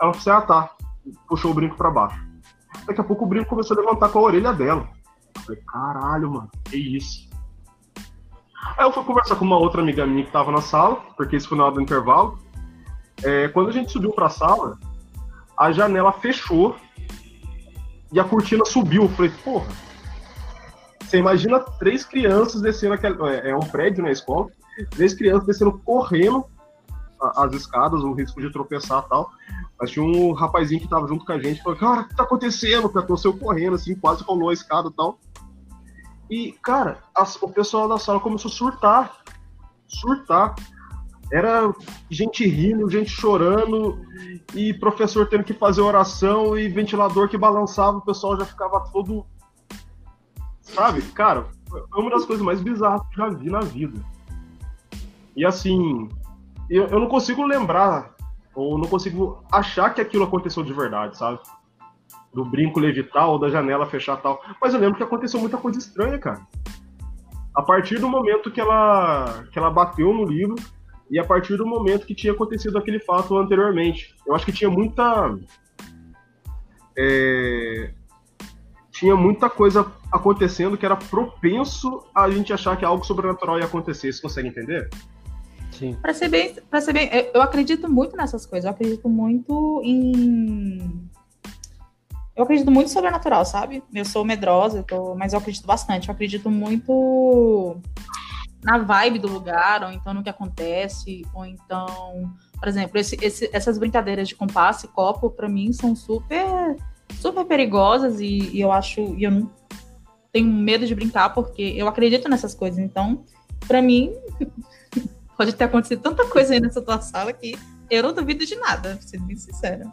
[SPEAKER 1] Ela falou assim, ah tá. Puxou o brinco pra baixo. Daqui a pouco o brinco começou a levantar com a orelha dela. Falei, caralho, mano, que isso? Aí eu fui conversar com uma outra amiga minha que tava na sala, porque isso foi na hora do intervalo. É, quando a gente subiu pra sala, a janela fechou e a cortina subiu. Eu falei, porra. Você imagina três crianças descendo aquele. É, é um prédio na escola, três crianças descendo correndo as escadas, o risco de tropeçar e tal. Mas tinha um rapazinho que tava junto com a gente, falou, cara, o que tá acontecendo? O cara saiu correndo, assim, quase rolou a escada e tal. E, cara, o pessoal da sala começou a surtar. Surtar. Era gente rindo, gente chorando, e professor tendo que fazer oração, e ventilador que balançava, o pessoal já ficava todo. Sabe? Cara, foi uma das coisas mais bizarras que eu já vi na vida. E assim, eu, eu não consigo lembrar, ou não consigo achar que aquilo aconteceu de verdade, sabe? Do brinco levitar ou da janela fechar tal. Mas eu lembro que aconteceu muita coisa estranha, cara. A partir do momento que ela, que ela bateu no livro e a partir do momento que tinha acontecido aquele fato anteriormente. Eu acho que tinha muita. é, tinha muita coisa acontecendo que era propenso a gente achar que algo sobrenatural ia acontecer. Você consegue entender?
[SPEAKER 3] Sim.
[SPEAKER 2] Pra ser bem, pra ser bem, eu- eu acredito muito nessas coisas. Eu acredito muito em. Eu acredito muito sobrenatural, sabe? Eu sou medrosa, eu tô... mas eu acredito bastante. Eu acredito muito na vibe do lugar, ou então no que acontece, ou então, por exemplo, esse- esse- essas brincadeiras de compasso e copo, pra mim, são super, super perigosas e, e eu acho, e eu não tenho medo de brincar porque eu acredito nessas coisas. Então, pra mim, <laughs> pode ter acontecido tanta coisa aí nessa tua sala que eu não duvido de nada, sendo bem sincera.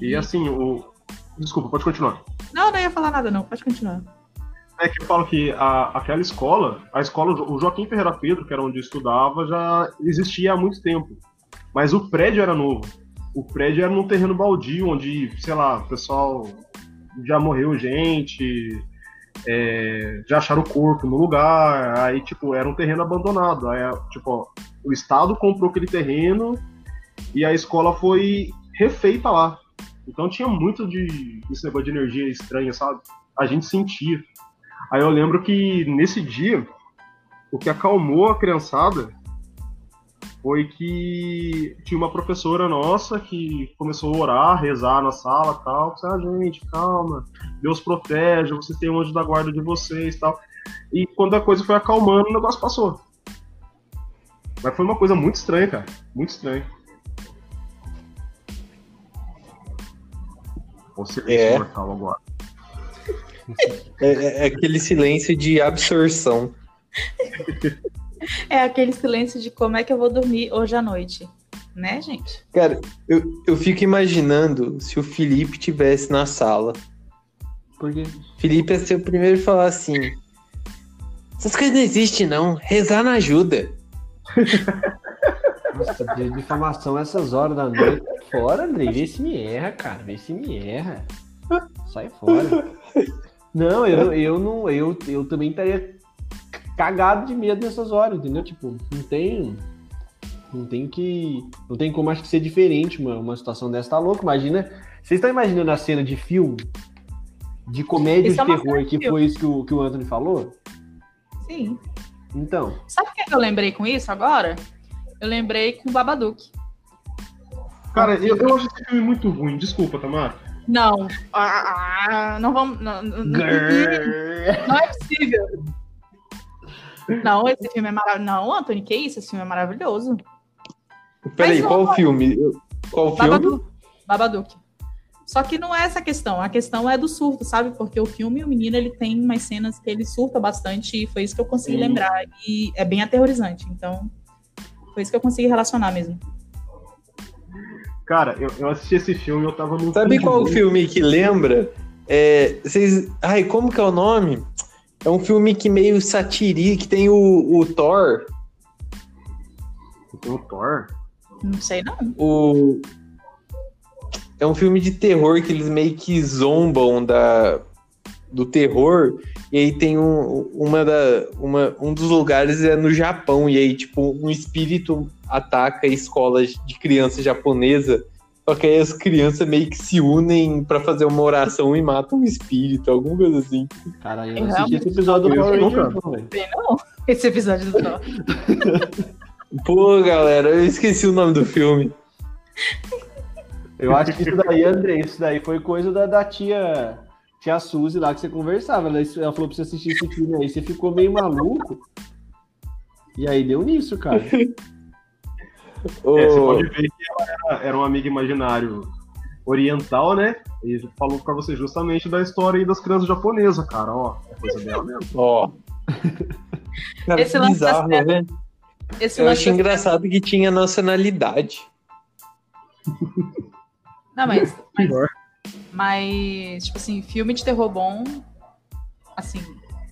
[SPEAKER 1] E assim, o. Desculpa, pode continuar.
[SPEAKER 2] Não, não ia falar nada, não. Pode continuar.
[SPEAKER 1] É que eu falo que a- aquela escola, a escola, o Joaquim Ferreira Pedro, que era onde eu estudava, já existia há muito tempo. Mas o prédio era novo. O prédio era num terreno baldio, onde, sei lá, o pessoal já morreu gente, é, já acharam o corpo no lugar, aí, tipo, era um terreno abandonado. Aí, tipo, ó, o Estado comprou aquele terreno e a escola foi refeita lá. Então tinha muito de esse negócio de energia estranha, sabe? A gente sentia. Aí eu lembro que nesse dia, o que acalmou a criançada foi que tinha uma professora nossa que começou a orar, rezar na sala tal. Disse, ah, gente, calma, Deus protege, vocês têm um anjo da guarda de vocês tal. E quando a coisa foi acalmando, o negócio passou. Mas foi uma coisa muito estranha, cara. Muito estranha. O silêncio
[SPEAKER 4] É.
[SPEAKER 1] mortal agora.
[SPEAKER 4] É, é- é aquele silêncio de absorção.
[SPEAKER 2] É aquele silêncio de como é que eu vou dormir hoje à noite. Né, gente?
[SPEAKER 4] Cara, eu, eu fico imaginando se o Felipe tivesse na sala.
[SPEAKER 3] Porque
[SPEAKER 4] Felipe ia ser o primeiro a falar assim: essas coisas não existem, não. Rezar não ajuda. <laughs>
[SPEAKER 3] Nossa, de difamação essas horas da noite. Fora, Andrei. Vê se me erra, cara. Vê se me erra. Sai fora. Não, eu, eu não. Eu, eu também estaria cagado de medo nessas horas, entendeu? Tipo, não tem. Não tem que. Não tem como acho que ser diferente uma, uma situação dessa. Tá louco? Imagina. Vocês estão imaginando a cena de filme? De comédia
[SPEAKER 2] Isso é
[SPEAKER 3] de
[SPEAKER 2] uma
[SPEAKER 3] terror, que foi isso que o, que o Anthony falou?
[SPEAKER 2] Sim.
[SPEAKER 3] Então.
[SPEAKER 2] Sabe o que eu lembrei com isso agora? Eu lembrei com o Babadook.
[SPEAKER 1] Cara, eu, eu acho esse filme muito ruim. Desculpa, Tamara.
[SPEAKER 2] Não. Ah, ah, não vamos. Não, não, não é possível. Não, esse filme é maravilhoso. Não, Anthony, que isso? Esse filme é maravilhoso.
[SPEAKER 4] Peraí, qual
[SPEAKER 2] vamos-
[SPEAKER 4] filme? Qual filme?
[SPEAKER 2] Babadook. Babadook. Só que não é essa a questão. A questão é do surto, sabe? Porque o filme, o menino, ele tem umas cenas que ele surta bastante e foi isso que eu consegui
[SPEAKER 1] Sim.
[SPEAKER 2] lembrar. E é bem aterrorizante. Então, foi isso que eu consegui relacionar mesmo.
[SPEAKER 1] Cara, eu, eu assisti esse filme eu tava num.
[SPEAKER 4] Sabe
[SPEAKER 1] de
[SPEAKER 4] qual
[SPEAKER 1] noite.
[SPEAKER 4] filme que lembra? É, vocês. Ai, como que é o nome? É um filme que meio satiri, que tem o, o Thor,
[SPEAKER 1] Tem o Thor.
[SPEAKER 2] Não sei, não.
[SPEAKER 4] o. É um filme de terror que eles meio que zombam da, do terror. E aí tem um, uma da, uma, um dos lugares é no Japão. E aí, tipo, um espírito ataca a escola de criança japonesa. Só que aí as crianças meio que se unem pra fazer uma oração e matam o espírito, alguma coisa assim.
[SPEAKER 3] Cara, eu
[SPEAKER 2] Eu
[SPEAKER 3] não assisti esse episódio do
[SPEAKER 1] Eu
[SPEAKER 3] Power
[SPEAKER 1] não,
[SPEAKER 3] Rangers, não, velho.
[SPEAKER 2] Sei não. Esse episódio do.
[SPEAKER 4] Pô, galera, eu esqueci o nome do filme.
[SPEAKER 3] Eu acho que isso daí, André, isso daí foi coisa da, da tia, tia Suzy lá que você conversava. Ela, ela falou pra você assistir esse filme aí, você ficou meio maluco. E aí deu nisso, cara.
[SPEAKER 1] É, você pode ver que ela era, era um amigo imaginário oriental, né? E falou pra você justamente da história aí das crianças japonesas, cara. Ó, é coisa dela mesmo. <laughs>
[SPEAKER 4] Ó. Cara,
[SPEAKER 2] Esse lance
[SPEAKER 4] bizarro, né?
[SPEAKER 2] Esse
[SPEAKER 4] Eu achei engraçado que tinha nacionalidade.
[SPEAKER 2] Não, mas, mas. Mas, tipo assim, filme de terror bom, assim,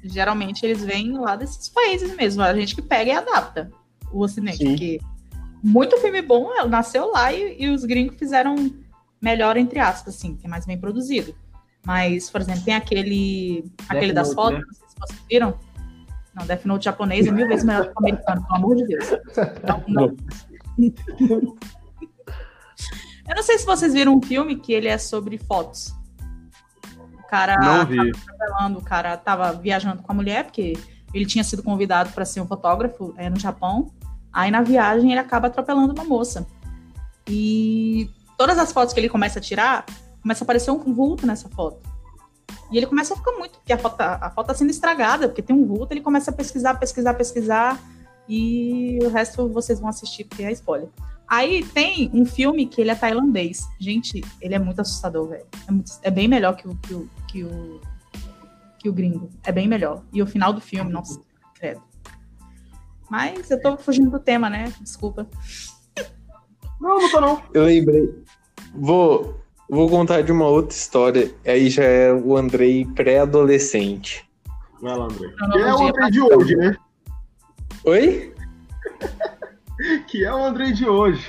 [SPEAKER 2] geralmente eles vêm lá desses países mesmo. A gente que pega e adapta o Ocidente.
[SPEAKER 1] Sim.
[SPEAKER 2] Porque muito filme bom é, nasceu lá e, e os gringos fizeram melhor, entre aspas, assim, que é mais bem produzido. Mas, por exemplo, tem aquele, aquele das
[SPEAKER 3] Note,
[SPEAKER 2] fotos,
[SPEAKER 3] né?
[SPEAKER 2] não sei se vocês viram. Não, Death Note japonês é mil vezes melhor que o americano, pelo amor de Deus. <laughs> Não, não. <laughs> Eu não sei se vocês viram um filme que ele é sobre fotos. O cara
[SPEAKER 1] Não vi.
[SPEAKER 2] o cara tava viajando com a mulher, porque ele tinha sido convidado para ser um fotógrafo é, no Japão. Aí na viagem ele acaba atropelando uma moça. E todas as fotos que ele começa a tirar, começa a aparecer um vulto nessa foto. E ele começa a ficar muito, porque a foto, tá- a foto tá sendo estragada, porque tem um vulto, ele começa a pesquisar, pesquisar, pesquisar, e o resto vocês vão assistir, porque é spoiler. Aí tem um filme que ele é tailandês. Gente, ele é muito assustador, velho. É, é bem melhor que o, que, o, que, o, que o gringo. É bem melhor. E o final do filme, nossa, credo. Mas eu tô fugindo do tema, né? Desculpa.
[SPEAKER 1] Não, não tô não.
[SPEAKER 4] Eu lembrei. Vou, vou contar de uma outra história. Aí já é o Andrei pré-adolescente.
[SPEAKER 1] Vai lá, Que é o André de hoje, né?
[SPEAKER 4] Oi? <laughs> <laughs>
[SPEAKER 1] Que é o André de hoje.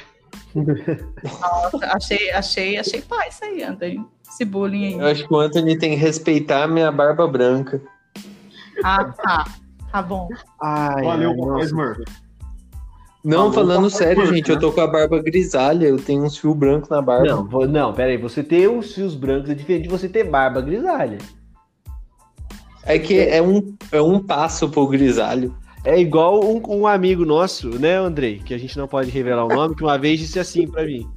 [SPEAKER 2] Nossa, achei, achei, achei paz isso aí, Anthony. Esse bullying
[SPEAKER 4] Eu
[SPEAKER 2] aí.
[SPEAKER 4] acho que o Anthony tem que respeitar a minha barba branca.
[SPEAKER 2] Ah, tá. Tá bom.
[SPEAKER 3] Ai,
[SPEAKER 1] Valeu. Smurf.
[SPEAKER 4] Não,
[SPEAKER 1] Falou
[SPEAKER 4] falando sério,
[SPEAKER 1] Smurf,
[SPEAKER 4] gente, eu
[SPEAKER 1] né?
[SPEAKER 4] tô com a barba grisalha, eu tenho uns fios brancos na barba.
[SPEAKER 3] Não, vo- não, pera aí. Você ter os fios brancos é diferente de você ter barba grisalha.
[SPEAKER 4] É que é um, é um passo pro grisalho.
[SPEAKER 3] É igual um, um amigo nosso, né, Andrei? Que a gente não pode revelar o nome, que uma vez disse assim pra mim.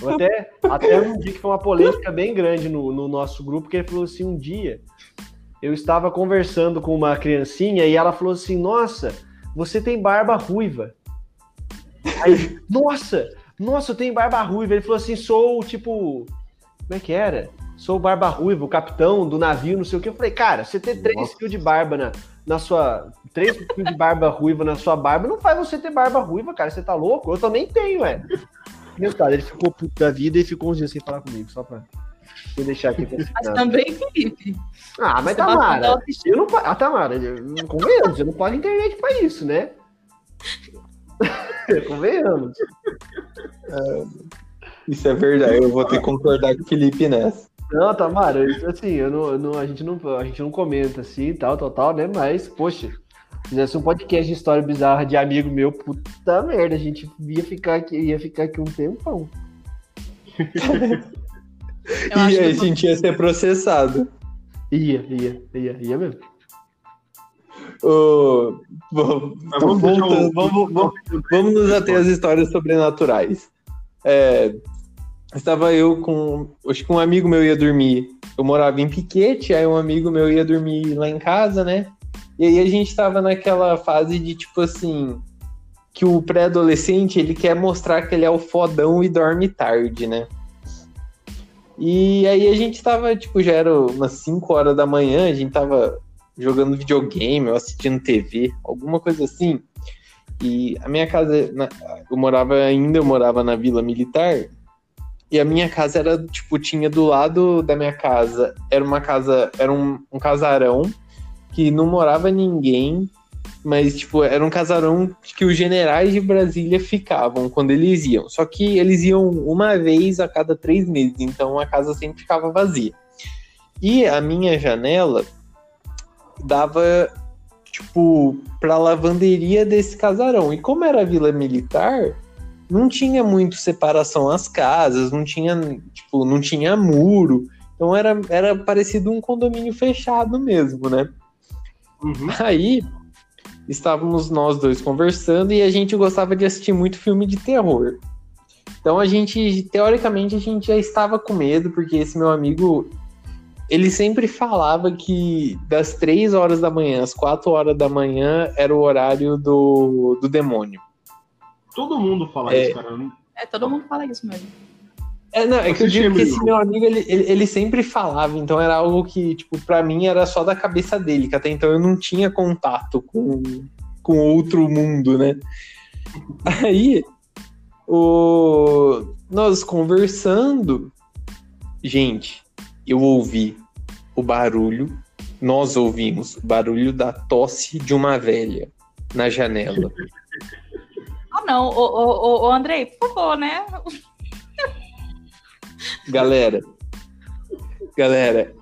[SPEAKER 3] Eu até, até um dia que foi uma polêmica bem grande no, no nosso grupo, que ele falou assim: um dia eu estava conversando com uma criancinha e ela falou assim: Nossa, você tem barba ruiva. Aí, nossa, nossa, eu tenho barba ruiva. Ele falou assim: sou tipo. Como é que era? Sou o Barba Ruiva, o capitão do navio, não sei o que. Eu falei, cara, você ter três
[SPEAKER 1] Nossa.
[SPEAKER 3] fios de barba na, na sua. Três fios de barba ruiva na sua barba não faz você ter barba ruiva, cara. Você tá louco? Eu também tenho, é. Resultado, ele ficou puto da vida e ficou uns dias sem falar comigo, só pra eu deixar aqui <laughs>
[SPEAKER 2] Mas também, Felipe.
[SPEAKER 3] Ah, mas
[SPEAKER 2] Você bota
[SPEAKER 3] Tamara, eu não Ah, Tamara, eu- convenhamos, eu não pago internet pra isso, né? <laughs> convenhamos.
[SPEAKER 4] Isso é verdade, eu vou ter que concordar com o Felipe nessa.
[SPEAKER 3] Não, Tamara, isso, assim, eu não, eu não- a, gente não, a gente não comenta assim, tal, tal, tal, né? Mas, poxa, se fizesse um podcast de história bizarra de amigo meu, puta merda, a gente ia ficar aqui, ia ficar aqui um tempão. <laughs>
[SPEAKER 2] Eu acho
[SPEAKER 4] e aí a gente ia ser processado.
[SPEAKER 3] Ia, ia, ia, ia mesmo.
[SPEAKER 4] Ô, vamos,
[SPEAKER 1] Mas vamos
[SPEAKER 4] voltando, vamos- vamos- vamos nos ater às histórias sobrenaturais. É, estava eu com. Acho que um amigo meu ia dormir. Eu morava em Piquete, aí um amigo meu ia dormir lá em casa, né? E aí a gente estava naquela fase de tipo assim. Que o pré-adolescente ele quer mostrar que ele é o fodão e dorme tarde, né? E aí a gente tava, tipo, já era umas 5 horas da manhã, a gente tava jogando videogame ou assistindo TV, alguma coisa assim. E a minha casa, eu morava ainda, eu morava na Vila Militar. E a minha casa era, tipo, tinha do lado da minha casa, era uma casa, era um, um casarão que não morava ninguém, mas, tipo, era um casarão que os generais de Brasília ficavam quando eles iam. Só que eles iam uma vez a cada três meses, então a casa sempre ficava vazia. E a minha janela dava, tipo, pra lavanderia desse casarão. E como era vila militar, não tinha muito separação as casas, não tinha, tipo, não tinha muro. Então era, era parecido um condomínio fechado mesmo, né?
[SPEAKER 1] Uhum.
[SPEAKER 4] Aí estávamos nós dois conversando e a gente gostava de assistir muito filme de terror. Então a gente, teoricamente, a gente já estava com medo, porque esse meu amigo, ele sempre falava que das três horas da manhã às quatro horas da manhã era o horário do, do demônio.
[SPEAKER 1] Todo mundo fala
[SPEAKER 4] É.
[SPEAKER 1] isso, cara.
[SPEAKER 2] É, todo mundo fala isso mesmo.
[SPEAKER 4] É, não, é que eu digo que esse meu amigo, ele, ele, ele sempre falava, então era algo que, tipo, pra mim era só da cabeça dele, que até então eu não tinha contato com, com outro mundo, né? Aí, o, nós conversando, gente, eu ouvi o barulho, nós ouvimos o barulho da tosse de uma velha na janela. <laughs>
[SPEAKER 2] Ah, não, ô, ô, ô, ô, Andrei, por favor, né?
[SPEAKER 4] Galera, galera,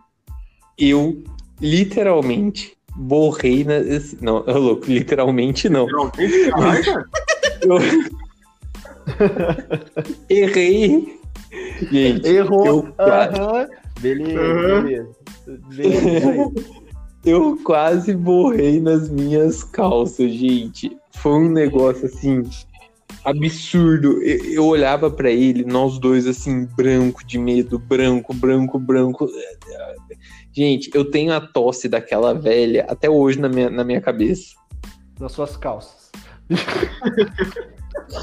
[SPEAKER 4] eu literalmente borrei na. Não, é louco, literalmente não.
[SPEAKER 1] Cara.
[SPEAKER 4] Eu... Errei. Gente,
[SPEAKER 3] Errou.
[SPEAKER 4] eu quase,
[SPEAKER 3] Aham. Beleza, beleza. Beleza.
[SPEAKER 4] eu quase borrei nas minhas calças, gente. Foi um negócio assim absurdo. Eu, eu olhava pra ele, nós dois assim, branco de medo, branco, branco, branco. Gente, eu tenho a tosse daquela velha até hoje na minha, na minha cabeça.
[SPEAKER 3] Nas suas calças.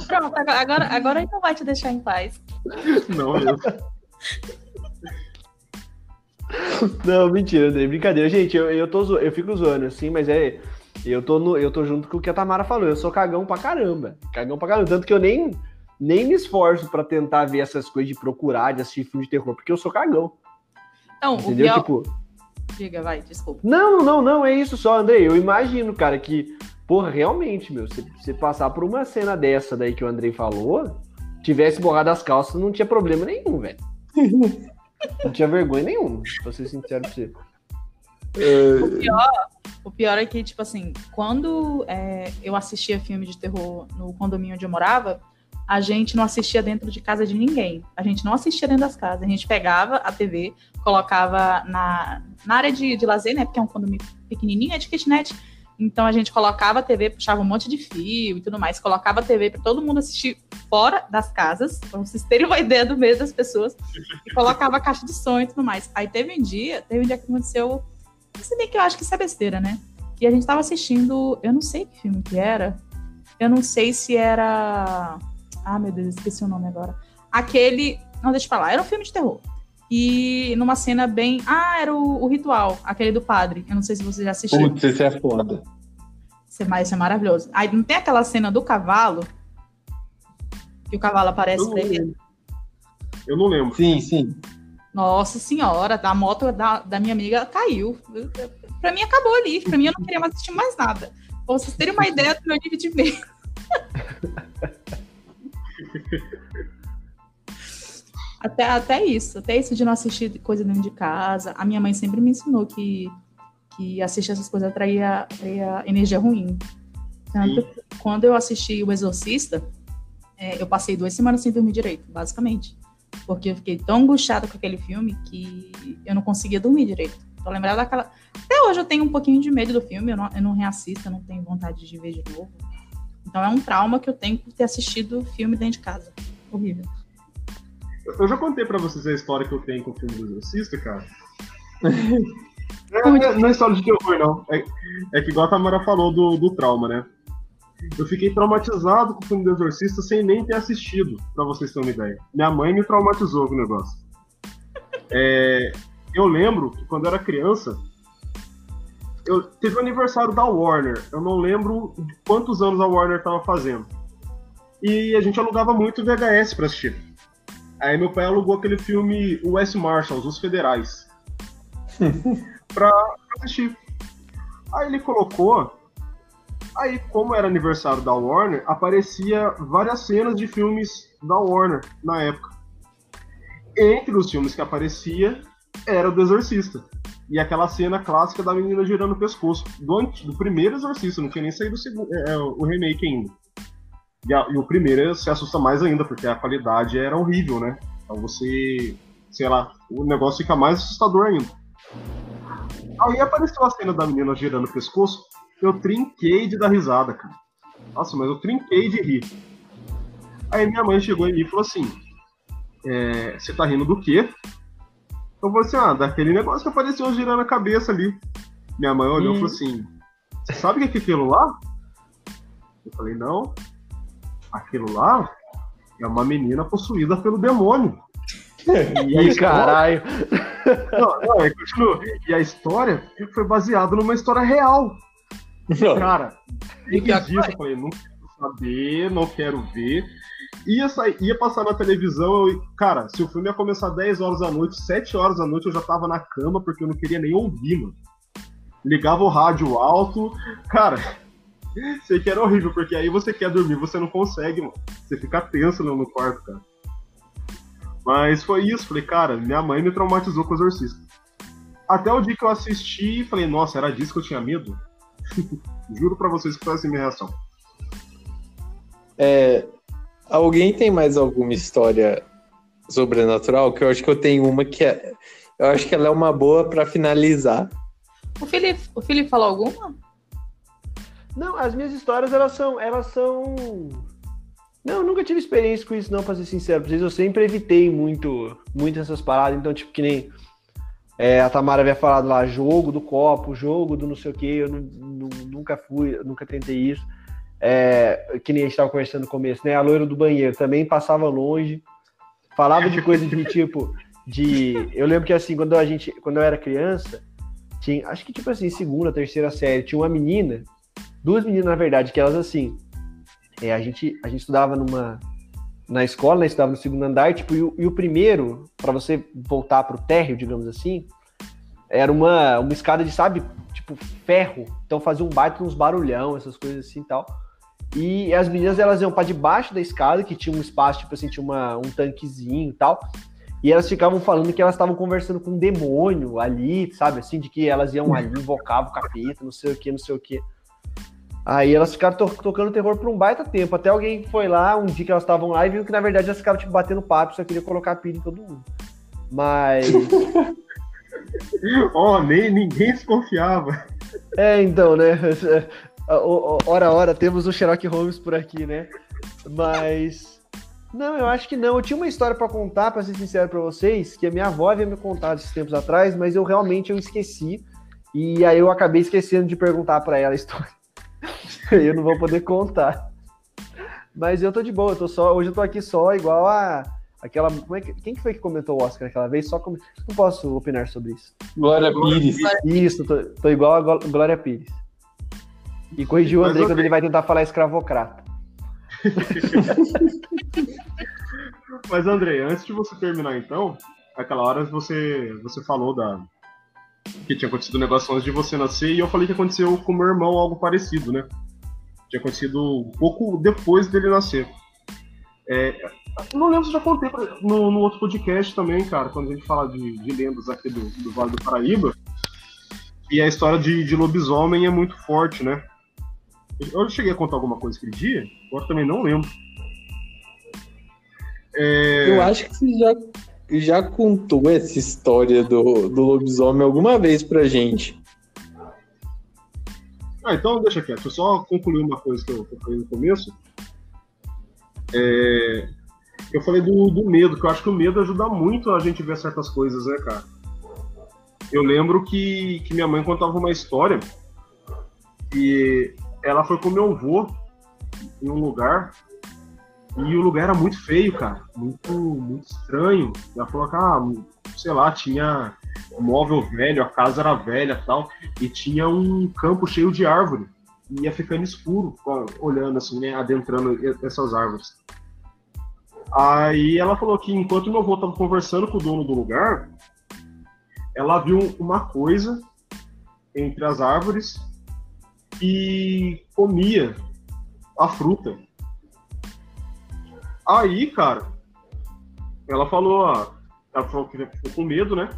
[SPEAKER 2] Pronto, agora, agora, ele não vai te deixar em paz.
[SPEAKER 1] Não, eu...
[SPEAKER 3] Não, mentira, Andrei, brincadeira. Gente, eu, eu, tô zo... eu fico zoando assim, mas é. Eu tô, no... eu tô junto com o que a Tamara falou. Eu sou cagão pra caramba. Cagão pra caramba. Tanto que eu nem, nem me esforço pra tentar ver essas coisas de procurar, de assistir filme de terror, porque eu sou cagão.
[SPEAKER 2] Não, o
[SPEAKER 3] Entendeu?
[SPEAKER 2] pior...
[SPEAKER 3] Tipo,
[SPEAKER 2] Diga, vai, desculpa.
[SPEAKER 3] não, não, não, é isso só, Andrei. Eu imagino, cara, que, porra, realmente, meu, se você passar por uma cena dessa daí que o Andrei falou, tivesse borrado as calças, não tinha problema nenhum, velho. <laughs> Não tinha vergonha nenhuma, pra ser sincero pra você.
[SPEAKER 2] O pior, o pior é que, tipo assim, quando é, eu assistia filme de terror no condomínio onde eu morava, a gente não assistia dentro de casa de ninguém. A gente não assistia dentro das casas. A gente pegava a TV, colocava na, na área de, de lazer, né? Porque é um condomínio pequenininho, é de kitnet. Então a gente colocava a TV, puxava um monte de fio e tudo mais, colocava a TV para todo mundo assistir fora das casas, para vocês terem uma ideia do medo das pessoas, e colocava a caixa de som e tudo mais. Aí teve um dia, teve um dia que aconteceu, se bem que eu acho que isso é besteira, né? Que a gente tava assistindo, eu não sei que filme que era, eu não sei se era. Ah, meu Deus, esqueci o nome agora. Aquele. Não, deixa eu falar, era um filme de terror. E numa cena bem. Ah, era o, o ritual, aquele do padre. Eu não sei se você já assistiu.
[SPEAKER 4] Putz, esse é foda.
[SPEAKER 2] Isso é, isso é maravilhoso. Aí não tem aquela cena do cavalo? Que o cavalo aparece
[SPEAKER 1] Eu
[SPEAKER 2] pra ele.
[SPEAKER 1] Eu não lembro.
[SPEAKER 4] Sim, sim.
[SPEAKER 2] Nossa senhora, a moto da, da minha amiga caiu. Pra mim acabou ali. Pra mim eu não queria mais assistir mais nada. Pra vocês terem uma ideia do meu nível de medo. <laughs> até, até isso, até isso de não assistir coisa dentro de casa. A minha mãe sempre me ensinou que, que assistir essas coisas atraía, atraía energia ruim. Tanto quando eu assisti O Exorcista, é, eu passei duas semanas sem dormir direito, basicamente. Porque eu fiquei tão angustiada com aquele filme que eu não conseguia dormir direito. Tô lembrada daquela. Até hoje eu tenho um pouquinho de medo do filme, eu não, eu não reassisto, eu não tenho vontade de ver de novo. Então é um trauma que eu tenho por ter assistido o filme dentro de casa. Horrível.
[SPEAKER 1] Eu já contei pra vocês a história que eu tenho com o filme do Exorcista, cara. Não <laughs> é, não é história de terror, não. É, é que igual a Tamara falou do, do trauma, né? Eu fiquei traumatizado com o filme do Exorcista sem nem ter assistido, pra vocês terem uma ideia. Minha mãe me traumatizou com o negócio. É, eu lembro que quando eu era criança, eu, teve o aniversário da Warner. Eu não lembro de quantos anos a Warner tava fazendo. E a gente alugava muito VHS pra assistir. Aí meu pai alugou aquele filme West Marshals, Os Federais. <laughs> pra, pra assistir. Aí ele colocou. Aí, como era aniversário da Warner, aparecia várias cenas de filmes da Warner na época. Entre os filmes que aparecia era o do Exorcista. E aquela cena clássica da menina girando o pescoço. Do, do primeiro Exorcista, não tinha nem saído o, segundo, é, é, o remake ainda. E, a- e o primeiro se assusta mais ainda, porque a qualidade era horrível, né? Então você, sei lá, o negócio fica mais assustador ainda. Aí apareceu a cena da menina girando o pescoço, eu trinquei de dar risada, cara. Nossa, mas eu trinquei de rir. Aí minha mãe chegou em mim e falou assim: é, Você tá rindo do quê? Eu falei assim: Ah, daquele negócio que apareceu girando a cabeça ali. Minha mãe olhou e
[SPEAKER 3] Hum.
[SPEAKER 1] falou assim: Você sabe o que é aquilo lá? Eu falei: Não. Aquilo lá é uma menina possuída pelo demônio. E
[SPEAKER 3] caralho.
[SPEAKER 1] Não, não, continua. E a história foi baseada numa história real. Cara,
[SPEAKER 2] E que
[SPEAKER 1] disso eu falei, não quero saber, não quero ver. Ia, sair, ia passar na televisão, eu, cara, se o filme ia começar 10 horas da noite, 7 horas da noite eu já tava na cama porque eu não queria nem ouvir, mano. Ligava o rádio alto, cara, <laughs> sei que era horrível, porque aí você quer dormir, você não consegue, mano. Você fica tenso no, no quarto, cara. Mas foi isso, falei, cara, minha mãe me traumatizou com o exorcista. Até o dia que eu assisti, falei, nossa, era disso que eu tinha medo? <laughs> Juro pra vocês que foi assim minha reação.
[SPEAKER 4] É, alguém tem mais alguma história sobrenatural? Que eu acho que eu tenho uma que é. Eu acho que ela é uma boa pra finalizar.
[SPEAKER 2] O Felipe, o Felipe falou alguma?
[SPEAKER 3] Não, as minhas histórias, elas são. Elas são. Não, eu nunca tive experiência com isso, não, pra ser sincero. Pra vocês, eu sempre evitei muito, muito essas paradas. Então, tipo, que nem é, a Tamara havia falado lá, jogo do copo, jogo do não sei o que, eu nu- nu- nunca fui, nunca tentei isso. É, que nem a gente tava conversando no começo, né? A loira do banheiro também passava longe. Falava de coisa de tipo. De. Eu lembro que assim, quando a gente. Quando eu era criança, tinha. Acho que tipo assim, segunda, terceira série, tinha uma menina duas meninas, na verdade, que elas assim. é, a, gente, a gente estudava numa. Na escola, né? Estudava no segundo andar, tipo, e o, e o primeiro, para você voltar pro térreo, digamos assim, era uma, uma escada de, sabe, tipo, ferro. Então fazia um baita uns barulhão, essas coisas assim e tal. E as meninas, elas iam para debaixo da escada, que tinha um espaço, tipo assim, tinha uma, um tanquezinho e tal. E elas ficavam falando que elas estavam conversando com um demônio ali, sabe? Assim, de que elas iam ali, invocavam o capeta, não sei o que, não sei o que. Aí elas ficaram to- tocando terror por um baita tempo. Até alguém foi lá, um dia que elas estavam lá, e viu que na verdade elas ficaram tipo, batendo papo, só queria colocar pilha em todo mundo. Mas. <laughs>
[SPEAKER 1] Ó, nem ninguém desconfiava.
[SPEAKER 3] É, então, né? <laughs> O- o- Hora a hora temos o Sherlock Holmes por aqui, né? Mas. Não, eu acho que não. Eu tinha uma história pra contar, pra ser sincero pra vocês, que a minha avó havia me contado esses tempos atrás, mas eu realmente eu esqueci. E aí eu acabei esquecendo de perguntar pra ela a história. <laughs> eu não vou poder contar. Mas eu tô de boa, eu tô só, hoje eu tô aqui só igual a, Aquela, como é que, quem que foi que comentou o Oscar aquela vez? Só como, não posso opinar sobre isso.
[SPEAKER 4] Glória Pires.
[SPEAKER 3] Isso, tô, tô igual a Glória Pires. E corrigiu o André quando ele vai tentar falar escravocrata. <laughs>
[SPEAKER 1] Mas, André, antes de você terminar, então, aquela hora você, você falou da que tinha acontecido um negócio antes de você nascer, e eu falei que aconteceu com meu irmão algo parecido, né? Tinha acontecido um pouco depois dele nascer. É, não lembro se já contei no, no outro podcast também, cara, quando a gente fala de, de lendas aqui do, do Vale do Paraíba. E a história de, de lobisomem é muito forte, né? Eu cheguei a contar alguma coisa aquele dia, agora também não lembro. É,
[SPEAKER 4] Eu acho que você já, já contou essa história do, do lobisomem alguma vez pra gente.
[SPEAKER 1] Ah, então deixa quieto. Eu só concluir uma coisa que eu, que eu falei no começo. É, eu falei do, do medo, que eu acho que o medo ajuda muito a gente ver certas coisas, né, cara? Eu lembro que, que minha mãe contava uma história e ela foi com meu avô em um lugar e o lugar era muito feio, cara. Muito, muito estranho. Ela falou que, ah, sei lá, tinha móvel velho, a casa era velha tal e tinha um campo cheio de árvore. E ia ficando escuro, olhando assim, né, adentrando essas árvores. Aí ela falou que enquanto meu avô estava conversando com o dono do lugar, ela viu uma coisa entre as árvores e comia a fruta. Aí, cara, ela falou, ó, ela falou que ficou com medo, né?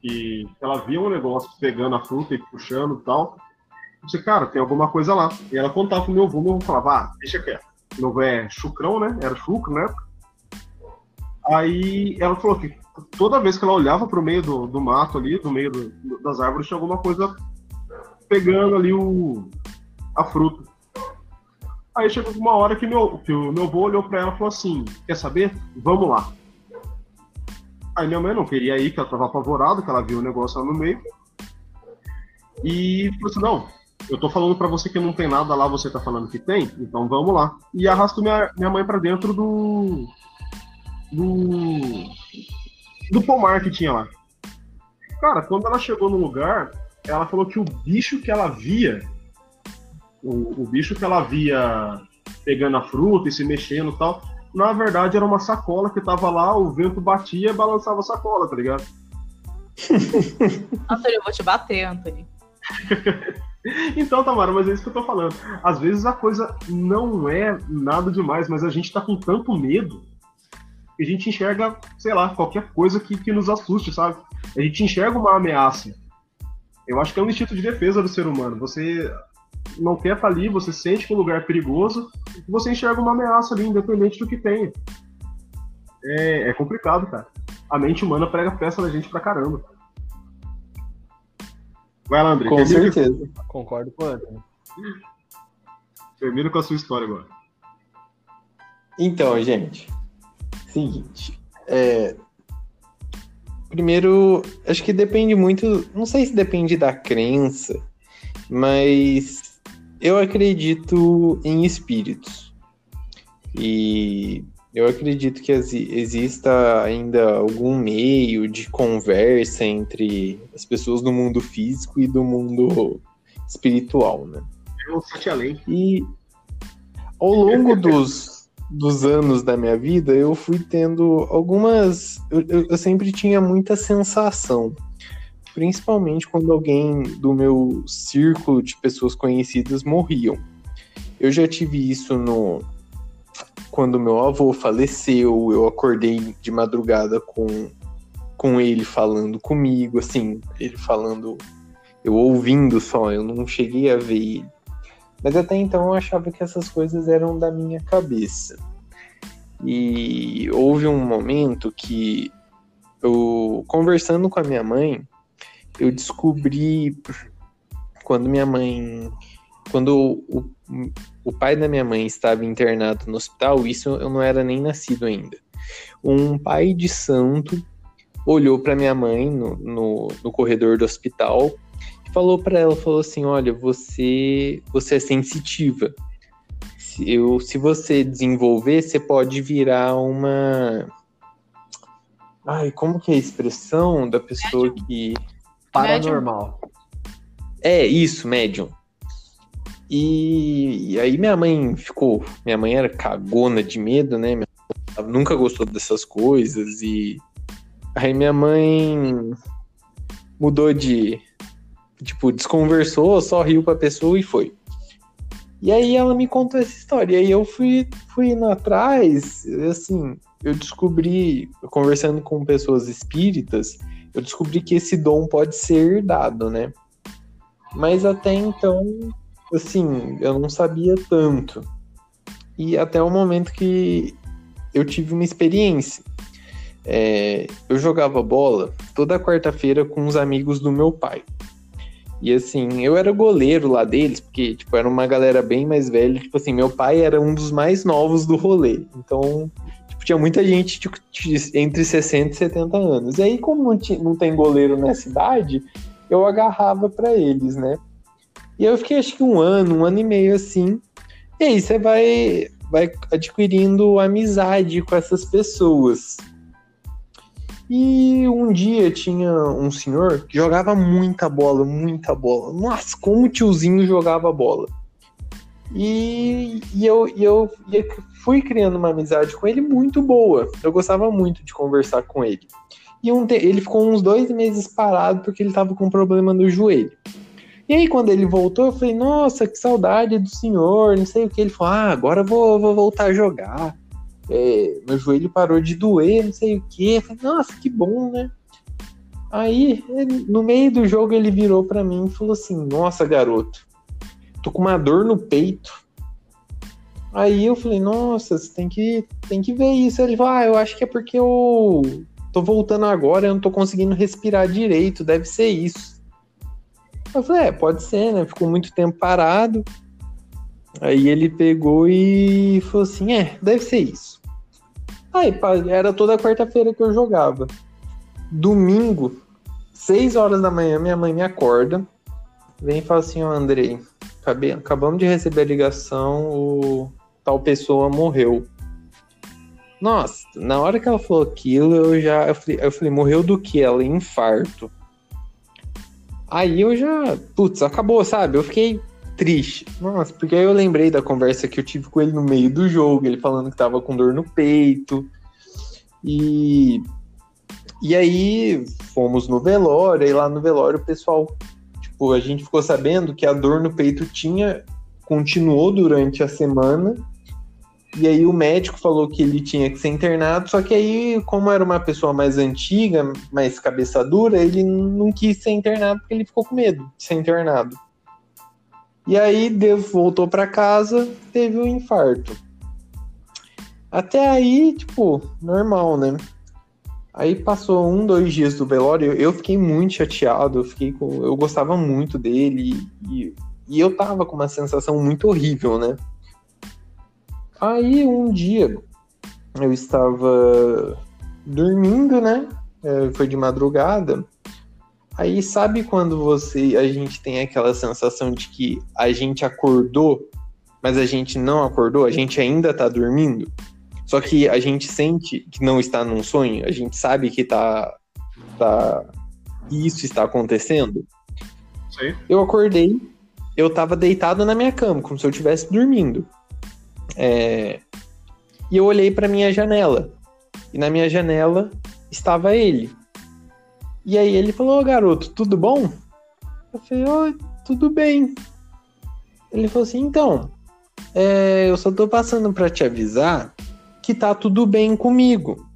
[SPEAKER 1] que ela via um negócio pegando a fruta e puxando e tal. Eu disse, cara, tem alguma coisa lá. E ela contava pro meu avô, meu avô falava, ah, deixa quieto. Meu avô é chucrão, né? Era chucro, né? Aí ela falou que toda vez que ela olhava pro meio do, do mato ali, do meio do- das árvores, tinha alguma coisa pegando ali o, a fruta. Aí chegou uma hora que, meu, que o meu avô olhou pra ela e falou assim, quer saber? Vamos lá. Aí minha mãe não queria ir, que ela tava apavorada, que ela viu o negócio lá no meio. E falou assim, não, eu tô falando pra você que não tem nada lá, você tá falando que tem, então vamos lá. E arrastou minha, minha mãe pra dentro do. do. do pomar que tinha lá. Cara, quando ela chegou no lugar, ela falou que o bicho que ela via, o, o bicho que ela via pegando a fruta e se mexendo e tal, na verdade era uma sacola que tava lá, o vento batia e balançava a sacola, tá ligado? <laughs>
[SPEAKER 2] Antônio, eu vou te bater, Antônio. <laughs>
[SPEAKER 1] Então, Tamara, mas é isso que eu tô falando. Às vezes a coisa não é nada demais, mas a gente tá com tanto medo que a gente enxerga, sei lá, qualquer coisa que, que nos assuste, sabe? A gente enxerga uma ameaça. Eu acho que é um instinto de defesa do ser humano. Você não quer estar ali, você sente que o lugar é perigoso, e você enxerga uma ameaça ali, independente do que tenha. É, é complicado, cara. A mente humana prega peça da gente pra caramba. Vai lá, André.
[SPEAKER 4] Com certeza.
[SPEAKER 3] Concordo com o Antônio.
[SPEAKER 1] Termina com a sua história agora.
[SPEAKER 4] Então, gente, seguinte. é, Primeiro, acho que depende muito. Não sei se depende da crença, mas eu acredito em espíritos. E eu acredito que exi- exista ainda algum meio de conversa entre as pessoas do mundo físico e do mundo espiritual, né?
[SPEAKER 1] É o Sete Além.
[SPEAKER 4] E ao longo dos, dos anos da minha vida, eu fui tendo algumas. Eu, eu- eu sempre tinha muita sensação. Principalmente quando alguém do meu círculo de pessoas conhecidas morriam. Eu já tive isso no. Quando meu avô faleceu, eu acordei de madrugada com, com ele falando comigo, assim, ele falando, eu ouvindo só, eu não cheguei a ver ele. Mas até então eu achava que essas coisas eram da minha cabeça. E houve um momento que eu, conversando com a minha mãe, eu descobri quando minha mãe. Quando o, o pai da minha mãe estava internado no hospital, isso eu não era nem nascido ainda. Um pai de santo olhou para minha mãe no, no, no corredor do hospital falou para ela, falou assim, olha, você, você é sensitiva. Se, eu, se você desenvolver, você pode virar uma Ai, como que é a expressão da pessoa que.
[SPEAKER 3] Paranormal.
[SPEAKER 4] É, isso, médium. E, e aí minha mãe ficou. Minha mãe era cagona de medo, né? Nunca gostou dessas coisas. E aí minha mãe mudou de. Tipo, desconversou, só riu pra pessoa e foi. E aí ela me contou essa história. E aí eu fui, fui indo atrás, assim, eu descobri, conversando com pessoas espíritas, eu descobri que esse dom pode ser herdado, né? Mas até então, assim, eu não sabia tanto. E até o momento que eu tive uma experiência. É, eu jogava bola toda quarta-feira com os amigos do meu pai. E assim, eu era goleiro lá deles, porque, tipo, era uma galera bem mais velha. Tipo assim, meu pai era um dos mais novos do rolê. Então, tipo, tinha muita gente tipo, entre 60 e 70 anos. E aí, como não, tinha, não tem goleiro nessa idade, eu agarrava para eles, né? E eu fiquei acho que um ano, um ano e meio assim. E aí você vai, vai adquirindo amizade com essas pessoas. E um dia tinha um senhor que jogava muita bola, muita bola. Nossa, como o tiozinho jogava bola. E, e, eu, e, eu, eu fui criando uma amizade com ele muito boa. Eu gostava muito de conversar com ele. E um, ele ficou uns dois meses parado porque ele estava com um problema no joelho. E aí, quando ele voltou, eu falei, nossa, que saudade do senhor, não sei o que. Ele falou, ah, agora vou, vou voltar a jogar é, meu joelho parou de doer, não sei o que. Falei, Nossa, que bom, né? Aí, no meio do jogo, ele virou para mim e falou assim: Nossa, garoto, tô com uma dor no peito. Aí eu falei: Nossa, você tem que, tem que ver isso. Ele falou: Ah, eu acho que é porque eu tô voltando agora, eu não tô conseguindo respirar direito, deve ser isso. Eu falei: É, pode ser, né? Ficou muito tempo parado. Aí ele pegou e falou assim: É, deve ser isso. Aí, era toda quarta-feira que eu jogava. Domingo, 6 horas da manhã, minha mãe me acorda. Vem e fala assim, ó, oh, Andrei, acabamos de receber a ligação, o tal pessoa morreu. Nossa, na hora que ela falou aquilo, eu já. Eu falei, eu falei morreu do que? Ela, infarto. Aí eu já. Putz, acabou, sabe? Eu fiquei triste. Nossa, porque aí eu lembrei da conversa que eu tive com ele no meio do jogo, ele falando que tava com dor no peito. E e aí fomos no velório, e lá no velório o pessoal, tipo, a gente ficou sabendo que a dor no peito tinha continuou durante a semana. E aí o médico falou que ele tinha que ser internado, só que aí, como era uma pessoa mais antiga, mais cabeça dura, ele não quis ser internado porque ele ficou com medo de ser internado. E aí Deus voltou para casa, teve um infarto. Até aí, tipo, normal, né? Aí passou um, dois dias do velório, eu fiquei muito chateado, eu fiquei com, eu gostava muito dele e, e eu tava com uma sensação muito horrível, né? Aí um dia eu estava dormindo, né? É, foi de madrugada. Aí sabe quando você a gente tem aquela sensação de que a gente acordou, mas a gente não acordou, a gente ainda tá dormindo? Só que a gente sente que não está num sonho, a gente sabe que tá, tá isso está acontecendo.
[SPEAKER 1] Sim.
[SPEAKER 4] Eu acordei, eu tava deitado na minha cama, como se eu estivesse dormindo. É... E eu olhei para minha janela. E na minha janela estava ele. E aí ele falou, oh, garoto, tudo bom? Eu falei, oh, tudo bem. Ele falou assim, então, é, eu só tô passando para te avisar que tá tudo bem comigo.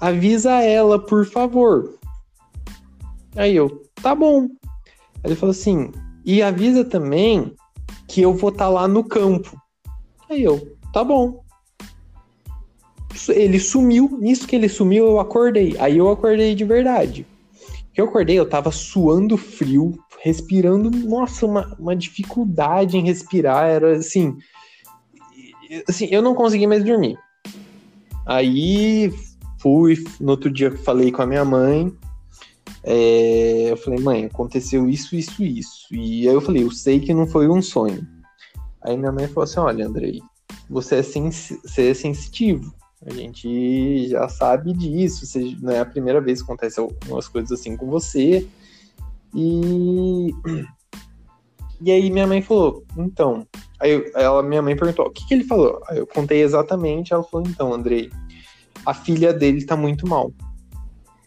[SPEAKER 4] Avisa ela, por favor. Aí eu, tá bom. Ele falou assim, e avisa também que eu vou estar tá lá no campo. Aí eu, tá bom ele sumiu, nisso que ele sumiu, eu acordei. Aí eu acordei de verdade. Eu acordei, eu tava suando frio, respirando, nossa, uma, uma dificuldade em respirar, era assim, assim, eu não consegui mais dormir. Aí fui, no outro dia falei com a minha mãe, é, eu falei, mãe, aconteceu isso, isso, isso. E aí eu falei, eu sei que não foi um sonho. Aí minha mãe falou assim, olha, Andrei, você é, sens você é sensitivo. A gente já sabe disso, você, não é a primeira vez que acontece algumas coisas assim com você. E. E aí minha mãe falou, então. Aí ela, minha mãe perguntou, o que, que ele falou? Aí eu contei exatamente, ela falou, então, Andrei, a filha dele tá muito mal.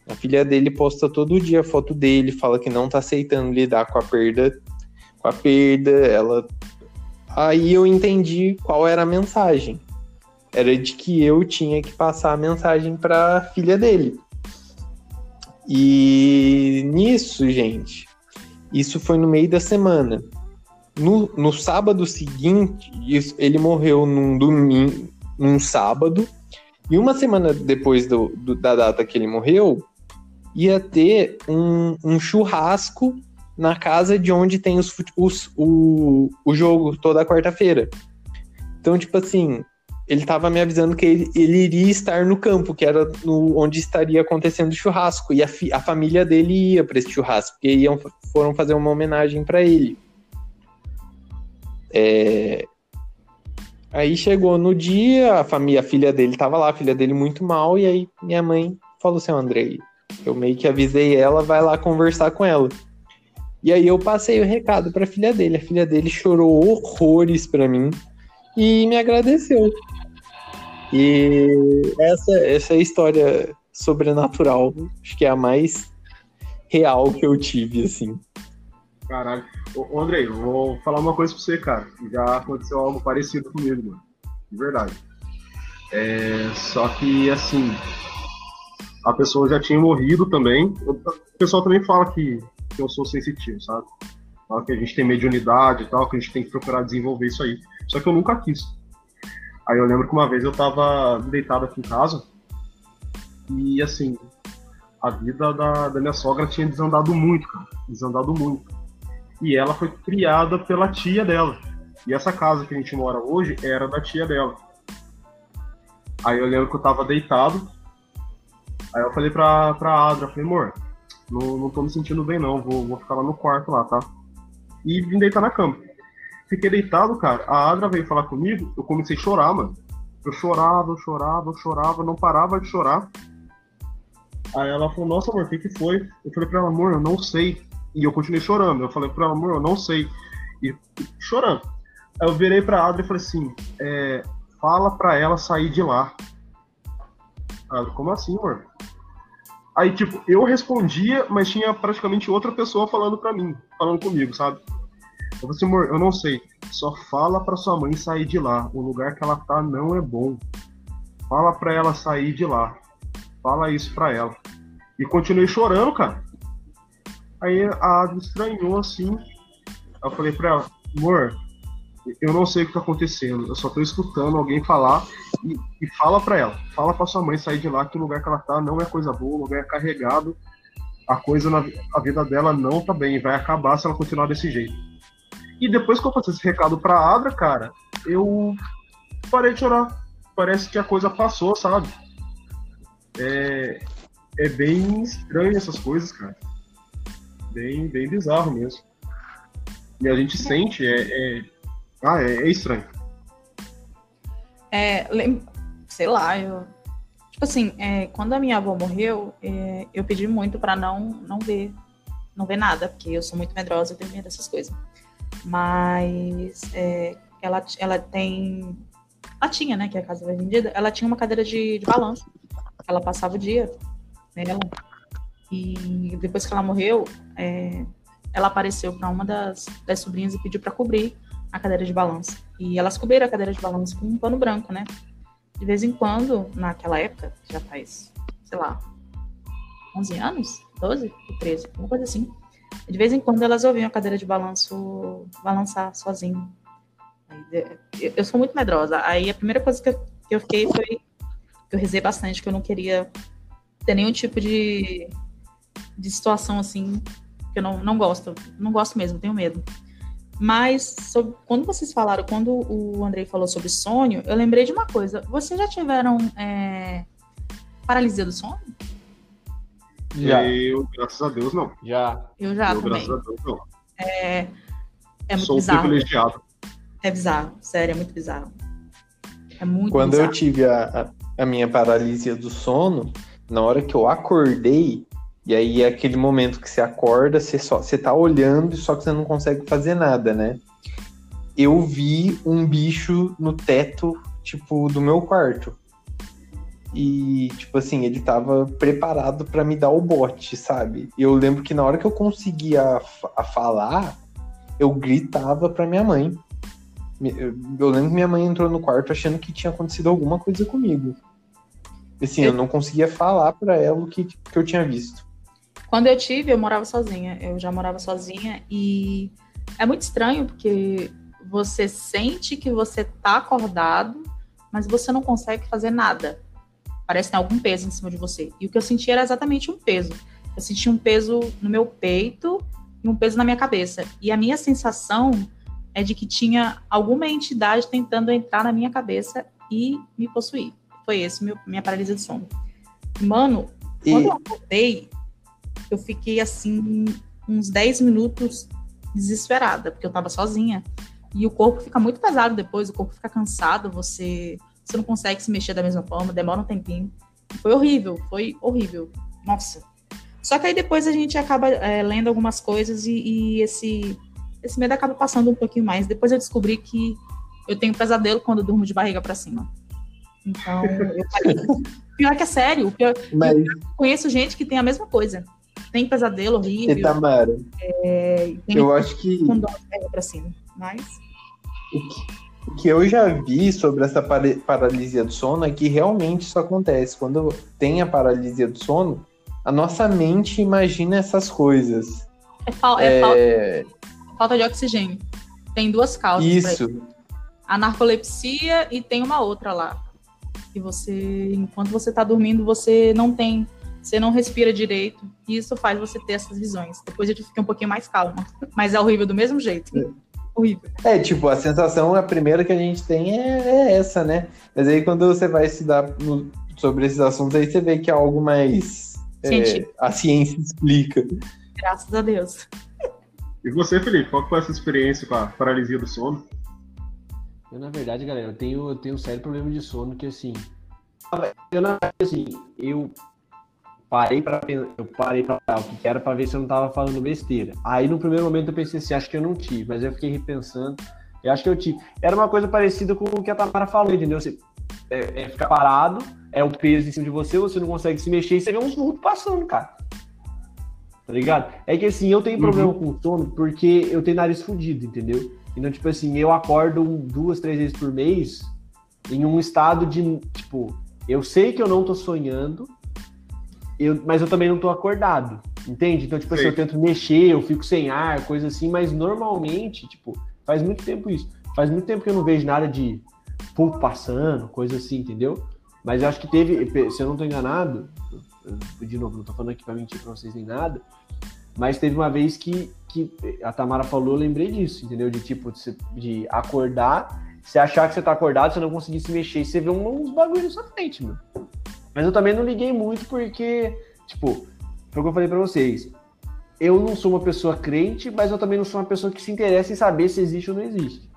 [SPEAKER 4] A filha dele posta todo dia foto dele, fala que não tá aceitando lidar com a perda, com a perda, ela Aí eu entendi qual era a mensagem. Era de que eu tinha que passar a mensagem para a filha dele. E nisso, gente, isso foi no meio da semana. No, no sábado seguinte, ele morreu num domingo, num sábado, e uma semana depois do, do, da data que ele morreu, ia ter um, um churrasco na casa de onde tem os, os, o, o jogo toda quarta-feira. Então, tipo assim, ele tava me avisando que ele, ele, iria estar no campo, que era no, onde estaria acontecendo o churrasco. E a, fi, a família dele ia para esse churrasco, porque iam, foram fazer uma homenagem para ele. É... Aí chegou no dia, a família, a filha dele tava lá, a filha dele muito mal, e aí minha mãe falou assim, Andrei, eu meio que avisei ela, vai lá conversar com ela. E aí eu passei o recado para a filha dele. A filha dele chorou horrores para mim e me agradeceu. E essa, essa é a história sobrenatural, acho que é a mais real que eu tive, assim.
[SPEAKER 1] Caralho. Ô, Andrei, vou falar uma coisa pra você, cara. Já aconteceu algo parecido comigo, mano. De verdade. É, só que, assim, a pessoa já tinha morrido também. O pessoal também fala que que eu sou sensitivo, sabe? Que a gente tem mediunidade e tal, que a gente tem que procurar desenvolver isso aí. Só que eu nunca quis. Aí eu lembro que uma vez eu tava deitado aqui em casa e assim, a vida da, da minha sogra tinha desandado muito, cara. Desandado muito. E ela foi criada pela tia dela. E essa casa que a gente mora hoje era da tia dela. Aí eu lembro que eu tava deitado. Aí eu falei pra, pra Adra, falei, amor, não, não tô me sentindo bem, não. Vou, vou ficar lá no quarto lá, tá? E vim deitar na cama. Fiquei deitado, cara. A Adra veio falar comigo. Eu comecei a chorar, mano. Eu chorava, eu chorava, eu chorava, não parava de chorar. Aí ela falou, nossa, amor, o que, que foi? Eu falei pra ela, amor, eu não sei. E eu continuei chorando. Eu falei pra ela, amor, eu não sei. E chorando. Aí eu virei pra Adra e falei assim, é, fala pra ela sair de lá. Adra, como assim, amor? Aí, tipo, eu respondia, mas tinha praticamente outra pessoa falando pra mim, falando comigo, sabe? Eu falei assim, amor, eu não sei. Só fala pra sua mãe sair de lá. O lugar que ela tá não é bom. Fala pra ela sair de lá. Fala isso pra ela. E continuei chorando, cara. Aí a Adri estranhou assim. Eu falei pra ela, amor, eu não sei o que tá acontecendo. Eu só tô escutando alguém falar e, e fala para ela, fala para sua mãe sair de lá que o lugar que ela tá não é coisa boa, o lugar é carregado, a coisa na a vida dela não tá bem, vai acabar se ela continuar desse jeito. E depois que eu passei esse recado pra Adra, cara, eu parei de chorar. Parece que a coisa passou, sabe? É, é bem estranho essas coisas, cara. Bem, bem bizarro mesmo. E a gente sente, é, é... ah, é, é estranho.
[SPEAKER 2] É, sei lá, eu. Tipo assim, é, quando a minha avó morreu, é, eu pedi muito para não, não ver, não ver nada, porque eu sou muito medrosa, eu tenho medo dessas coisas. Mas é, ela, ela tem. Ela tinha, né? Que a casa foi vendida, ela tinha uma cadeira de, de balanço. Ela passava o dia nela. E depois que ela morreu, é, ela apareceu para uma das, das sobrinhas e pediu para cobrir a cadeira de balanço. E elas cobriram a cadeira de balanço com um pano branco, né? De vez em quando, naquela época, já faz, sei lá, 11 anos? 12? 13? Uma coisa assim. De vez em quando elas ouviam a cadeira de balanço balançar sozinho. Eu sou muito medrosa. Aí a primeira coisa que eu, fiquei foi que eu rezei bastante, que eu não queria ter nenhum tipo de, de situação assim que eu não, não gosto. Não gosto mesmo, tenho medo. Mas sobre, quando vocês falaram, quando o Andrei falou sobre sonho, eu lembrei de uma coisa. Vocês já tiveram é, paralisia do sono?
[SPEAKER 1] Já. Eu, graças a Deus, não.
[SPEAKER 3] Já.
[SPEAKER 2] Eu já
[SPEAKER 1] eu,
[SPEAKER 2] também.
[SPEAKER 1] Graças a Deus, não.
[SPEAKER 2] É, é muito
[SPEAKER 1] Sou
[SPEAKER 2] bizarro.
[SPEAKER 1] privilegiado.
[SPEAKER 2] É bizarro, sério, é muito bizarro. É muito
[SPEAKER 4] Quando
[SPEAKER 2] bizarro.
[SPEAKER 4] eu tive a, a, a minha paralisia do sono na hora que eu acordei. E aí é aquele momento que você acorda, você só você tá olhando, só que você não consegue fazer nada, né? Eu vi um bicho no teto, tipo, do meu quarto. E, tipo assim, ele tava preparado para me dar o bote, sabe? E eu lembro que na hora que eu conseguia a falar, eu gritava pra minha mãe. Eu lembro que minha mãe entrou no quarto achando que tinha acontecido alguma coisa comigo. Assim, eu não conseguia falar para ela o que, que eu tinha visto.
[SPEAKER 2] Quando eu tive, eu morava sozinha. Eu já morava sozinha e é muito estranho porque você sente que você tá acordado, mas você não consegue fazer nada. Parece que tem algum peso em cima de você. E o que eu senti era exatamente um peso. Eu senti um peso no meu peito e um peso na minha cabeça. E a minha sensação é de que tinha alguma entidade tentando entrar na minha cabeça e me possuir foi esse, meu, minha paralisia de sono. Mano, e... quando eu acordei, eu fiquei assim, uns 10 minutos desesperada, porque eu tava sozinha. E o corpo fica muito pesado depois, o corpo fica cansado, você, você não consegue se mexer da mesma forma, demora um tempinho. Foi horrível, foi horrível. Nossa. Só que aí depois a gente acaba é, lendo algumas coisas e, e, esse, esse medo acaba passando um pouquinho mais. Depois eu descobri que eu tenho pesadelo quando eu durmo de barriga para cima. Então, eu falei, <laughs> pior que é sério. Pior, Mas... Eu conheço gente que tem a mesma coisa. Tem pesadelo horrível.
[SPEAKER 4] E Tamara,
[SPEAKER 2] é,
[SPEAKER 4] eu acho que.
[SPEAKER 2] Com dó pra cima. Mas.
[SPEAKER 4] O que, o que eu já vi sobre essa paralisia do sono é que realmente isso acontece. Quando tem a paralisia do sono, a nossa mente imagina essas coisas.
[SPEAKER 2] É, fal é, é... Falta, falta de oxigênio. Tem duas causas.
[SPEAKER 4] Isso.
[SPEAKER 2] A narcolepsia e tem uma outra lá que você, enquanto você está dormindo, você não tem, você não respira direito, e isso faz você ter essas visões. Depois eu fiquei um pouquinho mais calma, <laughs> mas é horrível do mesmo jeito. É. Horrível.
[SPEAKER 4] É, tipo, a sensação, a primeira que a gente tem é, é essa, né? Mas aí quando você vai estudar no, sobre esses assuntos, aí você vê que é algo mais. É, a ciência explica.
[SPEAKER 2] Graças a Deus.
[SPEAKER 1] E você, Felipe, qual foi essa experiência com a paralisia do sono?
[SPEAKER 3] Eu, na verdade, galera, eu tenho, eu tenho um sério problema de sono que, assim... Eu, na verdade, assim, eu parei para eu parei para o que era para ver se eu não tava falando besteira. Aí no primeiro momento eu pensei assim, acho que eu não tive, mas eu fiquei repensando. Eu acho que eu tive. Era uma coisa parecida com o que a Tamara falou, entendeu? Você é, é ficar parado, é o peso em cima de você, você não consegue se mexer e você vê uns vultos passando, cara. Tá ligado? É que assim, eu tenho problema uhum. com sono porque eu tenho nariz fudido, entendeu? Então, tipo assim, eu acordo duas, três vezes por mês em um estado de, tipo, eu sei que eu não tô sonhando, eu, mas eu também não tô acordado, entende? Então, tipo assim, eu tento mexer, eu fico sem ar, coisa assim, mas normalmente, tipo, faz muito tempo isso. Faz muito tempo que eu não vejo nada de pulpo passando, coisa assim, entendeu? Mas eu acho que teve, se eu não tô enganado, de novo, não tô falando aqui pra mentir pra vocês nem nada, mas teve uma vez que, que a Tamara falou, eu lembrei disso, entendeu? De tipo, de, acordar, você achar que você tá acordado, você não conseguir se mexer, você vê uns bagulhos na sua frente, meu. Mas eu também não liguei muito porque, tipo, foi o que eu falei pra vocês. Eu não sou uma pessoa crente, mas eu também não sou uma pessoa que se interessa em saber se existe ou não existe.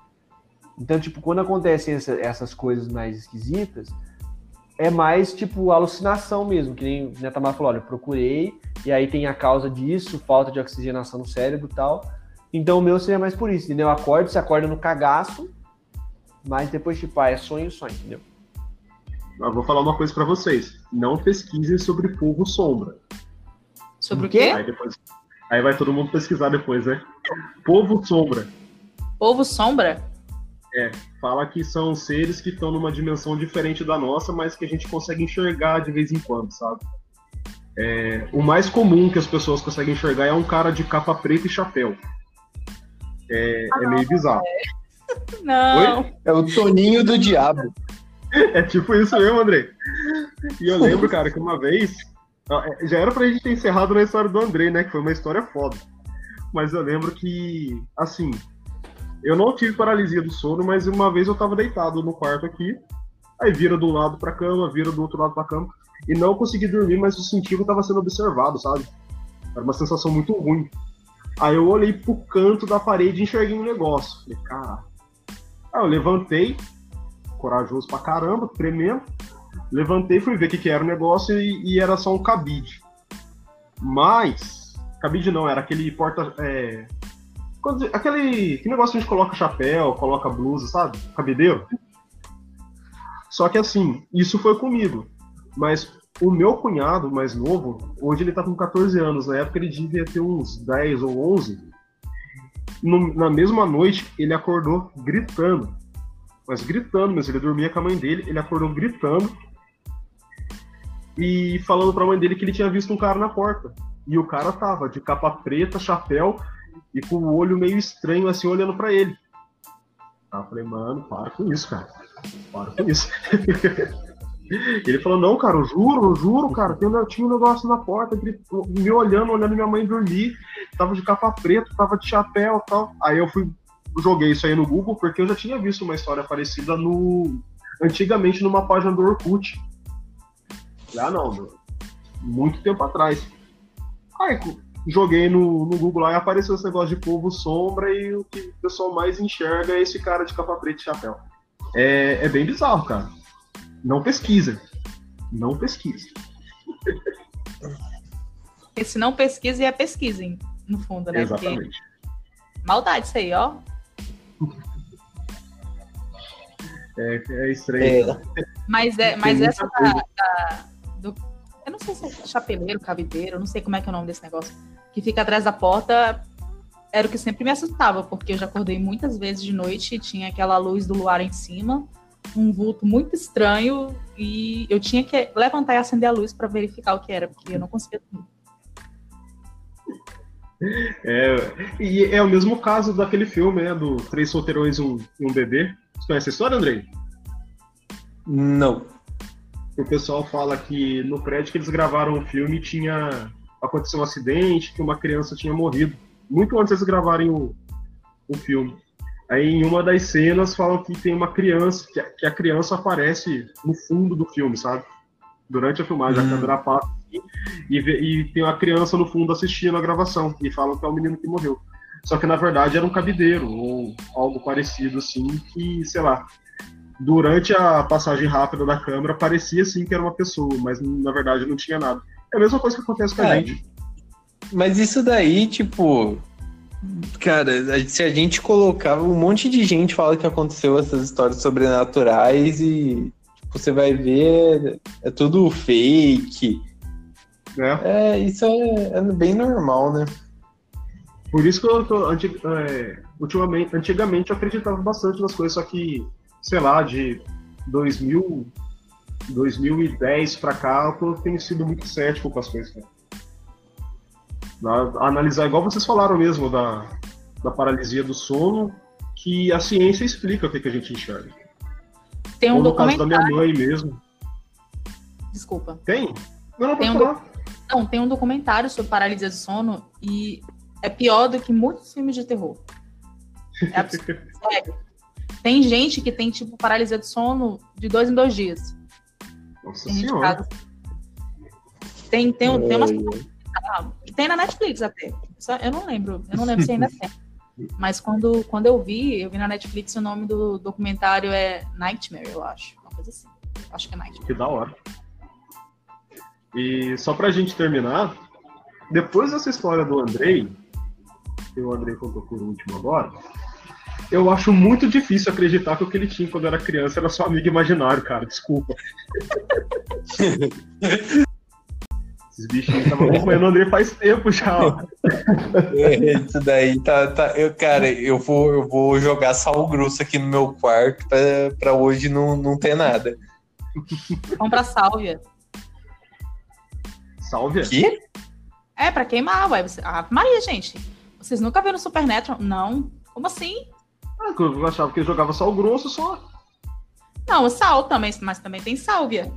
[SPEAKER 3] Então, tipo, quando acontecem essa, essas coisas mais esquisitas, é mais tipo alucinação mesmo, que nem o Tamara falou, olha, eu procurei, e aí tem a causa disso, falta de oxigenação no cérebro e tal. Então o meu seria mais por isso, entendeu? Acorda, você acorda no cagaço, mas depois, tipo, ah, é sonho, sonho, entendeu?
[SPEAKER 1] Eu vou falar uma coisa para vocês. Não pesquisem sobre polvo sombra.
[SPEAKER 2] Sobre o quê?
[SPEAKER 1] Aí, depois, aí vai todo mundo pesquisar depois, né? Polvo sombra.
[SPEAKER 2] Polvo sombra?
[SPEAKER 1] É, fala que são seres que estão numa dimensão diferente da nossa, mas que a gente consegue enxergar de vez em quando, sabe? É, o mais comum que as pessoas conseguem enxergar é um cara de capa preta e chapéu. É, ah, é meio bizarro. <laughs>
[SPEAKER 2] Não.
[SPEAKER 4] Oi? É o Toninho do Diabo. <laughs>
[SPEAKER 1] É tipo isso mesmo, André. E eu lembro, cara, que uma vez. É, já era pra gente ter encerrado na história do André, né? Que foi uma história foda. Mas eu lembro que, assim, eu não tive paralisia do sono, mas uma vez eu tava deitado no quarto aqui, aí vira de um lado pra cama, vira do outro lado pra cama, e não consegui dormir, mas eu senti que eu tava sendo observado, sabe? Era uma sensação muito ruim. Aí eu olhei pro canto da parede e enxerguei um negócio. Falei, cara. Aí eu levantei, corajoso pra caramba, tremendo. Levantei, fui ver o que, que era o negócio e, e era só um cabide. Mas, cabide não, era aquele porta. É, aquele, aquele negócio que a gente coloca chapéu, coloca blusa, sabe? Cabideiro. Só que assim, isso foi comigo. Mas o meu cunhado mais novo, hoje ele tá com 14 anos, na época ele devia ter uns 10 ou 11. No- na mesma noite, ele acordou gritando. Mas gritando mesmo, ele dormia com a mãe dele, ele acordou gritando e falando pra mãe dele que ele tinha visto um cara na porta. E o cara tava de capa preta, chapéu e com o olho meio estranho assim olhando pra ele. Eu falei, mano, para com isso, cara. Para com isso. <laughs> ele falou, não, cara, eu juro, eu juro, cara, tem tinha um negócio na porta, me olhando, olhando minha mãe dormir, tava de capa preta, tava de chapéu e tal. Aí eu fui, joguei isso aí no Google, porque eu já tinha visto uma história parecida no. Antigamente numa página do Orkut. Ah não, meu. muito tempo atrás. Aí joguei no, no Google lá e apareceu esse negócio de povo sombra e o que o pessoal mais enxerga é esse cara de capa preta e chapéu. É, é bem bizarro, cara. Não pesquisa. Não pesquisa.
[SPEAKER 2] Porque se não pesquisa, é pesquisem, no fundo, né? Porque
[SPEAKER 1] Exatamente.
[SPEAKER 2] maldade isso aí, ó.
[SPEAKER 1] É, é estranho.
[SPEAKER 4] É.
[SPEAKER 2] Mas, é, mas essa da, da- do. Eu não sei se é chapeleiro, cabideiro, eu não sei como é que é o nome desse negócio. Que fica atrás da porta. Era o que sempre me assustava, porque eu já acordei muitas vezes de noite e tinha aquela luz do luar em cima, um vulto muito estranho, e eu tinha que levantar e acender a luz para verificar o que era, porque eu não conseguia dormir.
[SPEAKER 1] É, e é o mesmo caso daquele filme, né? Do Três Solteirões e um, e um Bebê. Você conhece a história, Andrei?
[SPEAKER 4] Não.
[SPEAKER 1] O pessoal fala que no prédio que eles gravaram o filme tinha aconteceu um acidente, que uma criança tinha morrido. Muito antes eles gravarem o, o filme. Aí em uma das cenas falam que tem uma criança, que a, que a criança aparece no fundo do filme, sabe? Durante a filmagem,
[SPEAKER 4] Hum.
[SPEAKER 1] a câmera passa assim, e, e tem uma criança no fundo assistindo a gravação. E falam que é o menino que morreu. Só que na verdade era um cabideiro, ou algo parecido assim, que, sei lá, durante a passagem rápida da câmera parecia assim que era uma pessoa, mas na verdade não tinha nada. É a mesma coisa que acontece com a
[SPEAKER 4] É.
[SPEAKER 1] gente.
[SPEAKER 4] Mas isso daí, tipo. Cara, se a gente colocava. Um monte de gente fala que aconteceu essas histórias sobrenaturais e. Tipo, você vai ver. É tudo fake.
[SPEAKER 1] Né?
[SPEAKER 4] É, isso é, é bem normal, né?
[SPEAKER 1] Por isso que eu tô, é, ultimamente, antigamente eu acreditava bastante nas coisas, só que, sei lá, de 2000, 2010 pra cá, eu tenho sido muito cético com as coisas. Na- analisar, igual vocês falaram mesmo, da, da paralisia do sono, que a ciência explica o que, que a gente enxerga.
[SPEAKER 2] Tem um
[SPEAKER 1] Ou no caso da minha mãe mesmo.
[SPEAKER 2] Desculpa.
[SPEAKER 1] Tem? Não, não,
[SPEAKER 2] Tem um
[SPEAKER 1] falar.
[SPEAKER 2] Não, tem um documentário sobre paralisia do sono e é pior do que muitos filmes de terror. É absurdo. <laughs> Sério. Tem gente que tem, tipo, paralisia do sono de dois em dois dias.
[SPEAKER 1] Nossa
[SPEAKER 2] Tem
[SPEAKER 1] senhora.
[SPEAKER 2] Tem, tem, um- tem umas
[SPEAKER 4] É,
[SPEAKER 2] que tem na Netflix até. Só, eu não lembro, eu não lembro se ainda tem. Mas quando, quando eu vi, eu vi na Netflix o nome do documentário é Nightmare, eu acho. Uma coisa assim. Acho que é Nightmare.
[SPEAKER 1] Que da hora. E só pra gente terminar, depois dessa história do Andrei, que o Andrei contou por último agora, eu acho muito difícil acreditar que o que ele tinha quando era criança era só amigo imaginário, cara. Desculpa. <laughs> Esses bichinhos estavam acompanhando o Andrei faz tempo já. ó.
[SPEAKER 4] É, Isso daí tá. tá eu, cara, eu vou, eu vou jogar sal grosso aqui no meu quarto pra, pra hoje não, não ter nada.
[SPEAKER 2] Compra sálvia.
[SPEAKER 1] Salve.
[SPEAKER 4] Que?
[SPEAKER 2] É, pra queimar, ué. Você... Ah, Maria, gente. Vocês nunca viram Supernatural? Não. Como assim?
[SPEAKER 1] Ah, eu achava que ele jogava sal grosso só.
[SPEAKER 2] Não, sal também, mas também tem sálvia.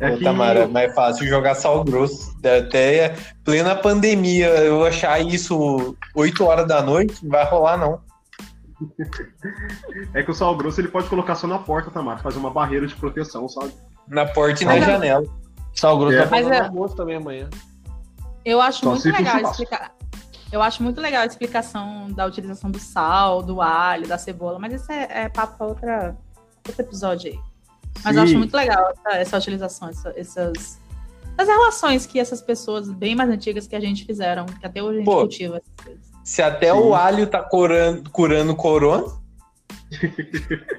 [SPEAKER 1] É que-
[SPEAKER 4] Tamara, é mais fácil jogar sal grosso. Até plena pandemia, eu achar isso 8 horas da noite, não vai rolar, não. <laughs>
[SPEAKER 1] É que o sal grosso ele pode colocar só na porta, Tamara, fazer uma barreira de proteção, sabe?
[SPEAKER 4] Na porta e na
[SPEAKER 2] Mas é-
[SPEAKER 4] janela.
[SPEAKER 3] Sal grosso
[SPEAKER 1] É.
[SPEAKER 3] vai
[SPEAKER 2] Mas
[SPEAKER 3] fazer
[SPEAKER 2] é-
[SPEAKER 3] no almoço também amanhã.
[SPEAKER 2] Eu acho
[SPEAKER 1] Só
[SPEAKER 2] muito legal explicar. Eu acho muito legal a explicação da utilização do sal, do alho, da cebola, mas isso é, é papo para outra outro episódio aí. Mas eu acho muito legal essa, essa utilização, essa, essas as relações que essas pessoas bem mais antigas que a gente fizeram, que até hoje a gente
[SPEAKER 4] Pô,
[SPEAKER 2] cultiva essas coisas.
[SPEAKER 4] Se até
[SPEAKER 1] Sim.
[SPEAKER 4] o alho tá curando, curando corona, <laughs>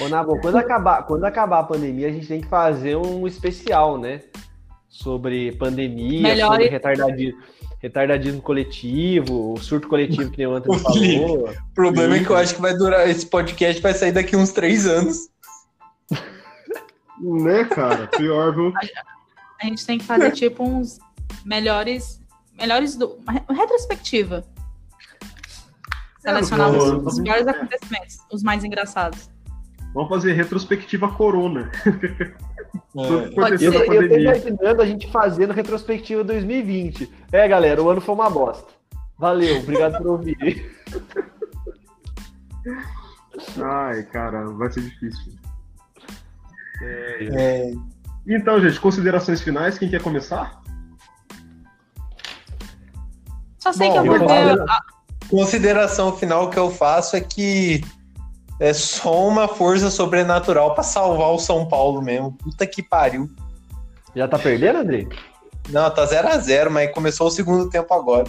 [SPEAKER 3] Ô, Nabo, quando acabar, quando acabar a pandemia, a gente tem que fazer um especial, né? Sobre pandemia,
[SPEAKER 2] Melhor
[SPEAKER 3] sobre
[SPEAKER 2] e-
[SPEAKER 3] retardadismo, retardadismo coletivo, o surto coletivo que nem o Antônio <laughs> falou.
[SPEAKER 4] o problema é que eu acho que vai durar. Esse podcast vai sair daqui uns três anos. <laughs>
[SPEAKER 1] Né, cara? Pior, viu?
[SPEAKER 2] A gente tem que fazer tipo uns melhores, melhores do, retrospectiva. Selecionar os, os melhores acontecimentos, os mais engraçados.
[SPEAKER 1] Vamos fazer retrospectiva corona. <laughs> Aconteceu
[SPEAKER 2] ser.
[SPEAKER 3] Eu, tô imaginando a gente fazendo retrospectiva 2020. É, galera, o ano foi uma bosta. Valeu, obrigado por ouvir. <laughs>
[SPEAKER 1] Ai, cara, vai ser difícil.
[SPEAKER 4] É,
[SPEAKER 1] Então, gente, considerações finais, quem quer começar?
[SPEAKER 2] Só sei
[SPEAKER 4] Bom,
[SPEAKER 2] que eu vou
[SPEAKER 4] falo-
[SPEAKER 2] a-
[SPEAKER 4] consideração final que eu faço é que é só uma força sobrenatural pra salvar o São Paulo mesmo. Puta que pariu.
[SPEAKER 3] Já tá perdendo, Andrei?
[SPEAKER 4] Não, tá 0 a 0 mas começou o segundo tempo agora.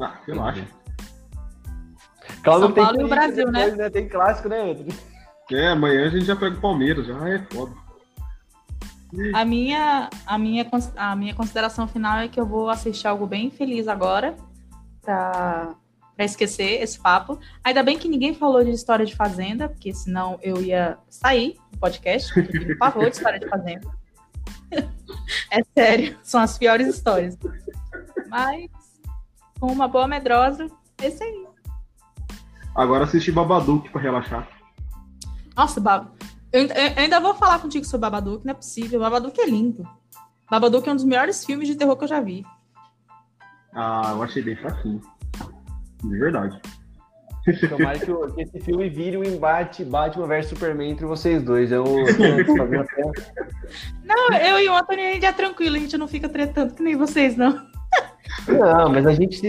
[SPEAKER 1] Ah, relaxa.
[SPEAKER 3] Calma
[SPEAKER 2] São Paulo e o Brasil, né?
[SPEAKER 3] depois, Tem clássico, né, Andrei?
[SPEAKER 1] É, amanhã a gente já pega o Palmeiras, já é foda.
[SPEAKER 2] A minha, a, minha, a minha consideração final é que eu vou assistir algo bem feliz agora, pra, pra esquecer esse papo. Ainda bem que ninguém falou de história de fazenda, porque senão eu ia sair do podcast, porque eu tenho pavor de história de fazenda. <laughs> É sério, são as piores histórias. Mas, com uma boa medrosa, esse aí.
[SPEAKER 1] Agora assistir Babadook pra relaxar.
[SPEAKER 2] Nossa, Bab... eu, eu- eu ainda vou falar contigo sobre Babadook, não é possível. Babadook é lindo. Babadook é um dos melhores filmes de terror que eu já vi.
[SPEAKER 1] Ah, eu achei bem fraquinho. De verdade.
[SPEAKER 3] Tomara que, que esse filme vire um embate Batman vs Superman entre vocês dois. Eu até-
[SPEAKER 2] Não, eu e o Anthony a gente é tranquilo, a gente não fica tretando que nem vocês, não.
[SPEAKER 3] Não, mas a gente,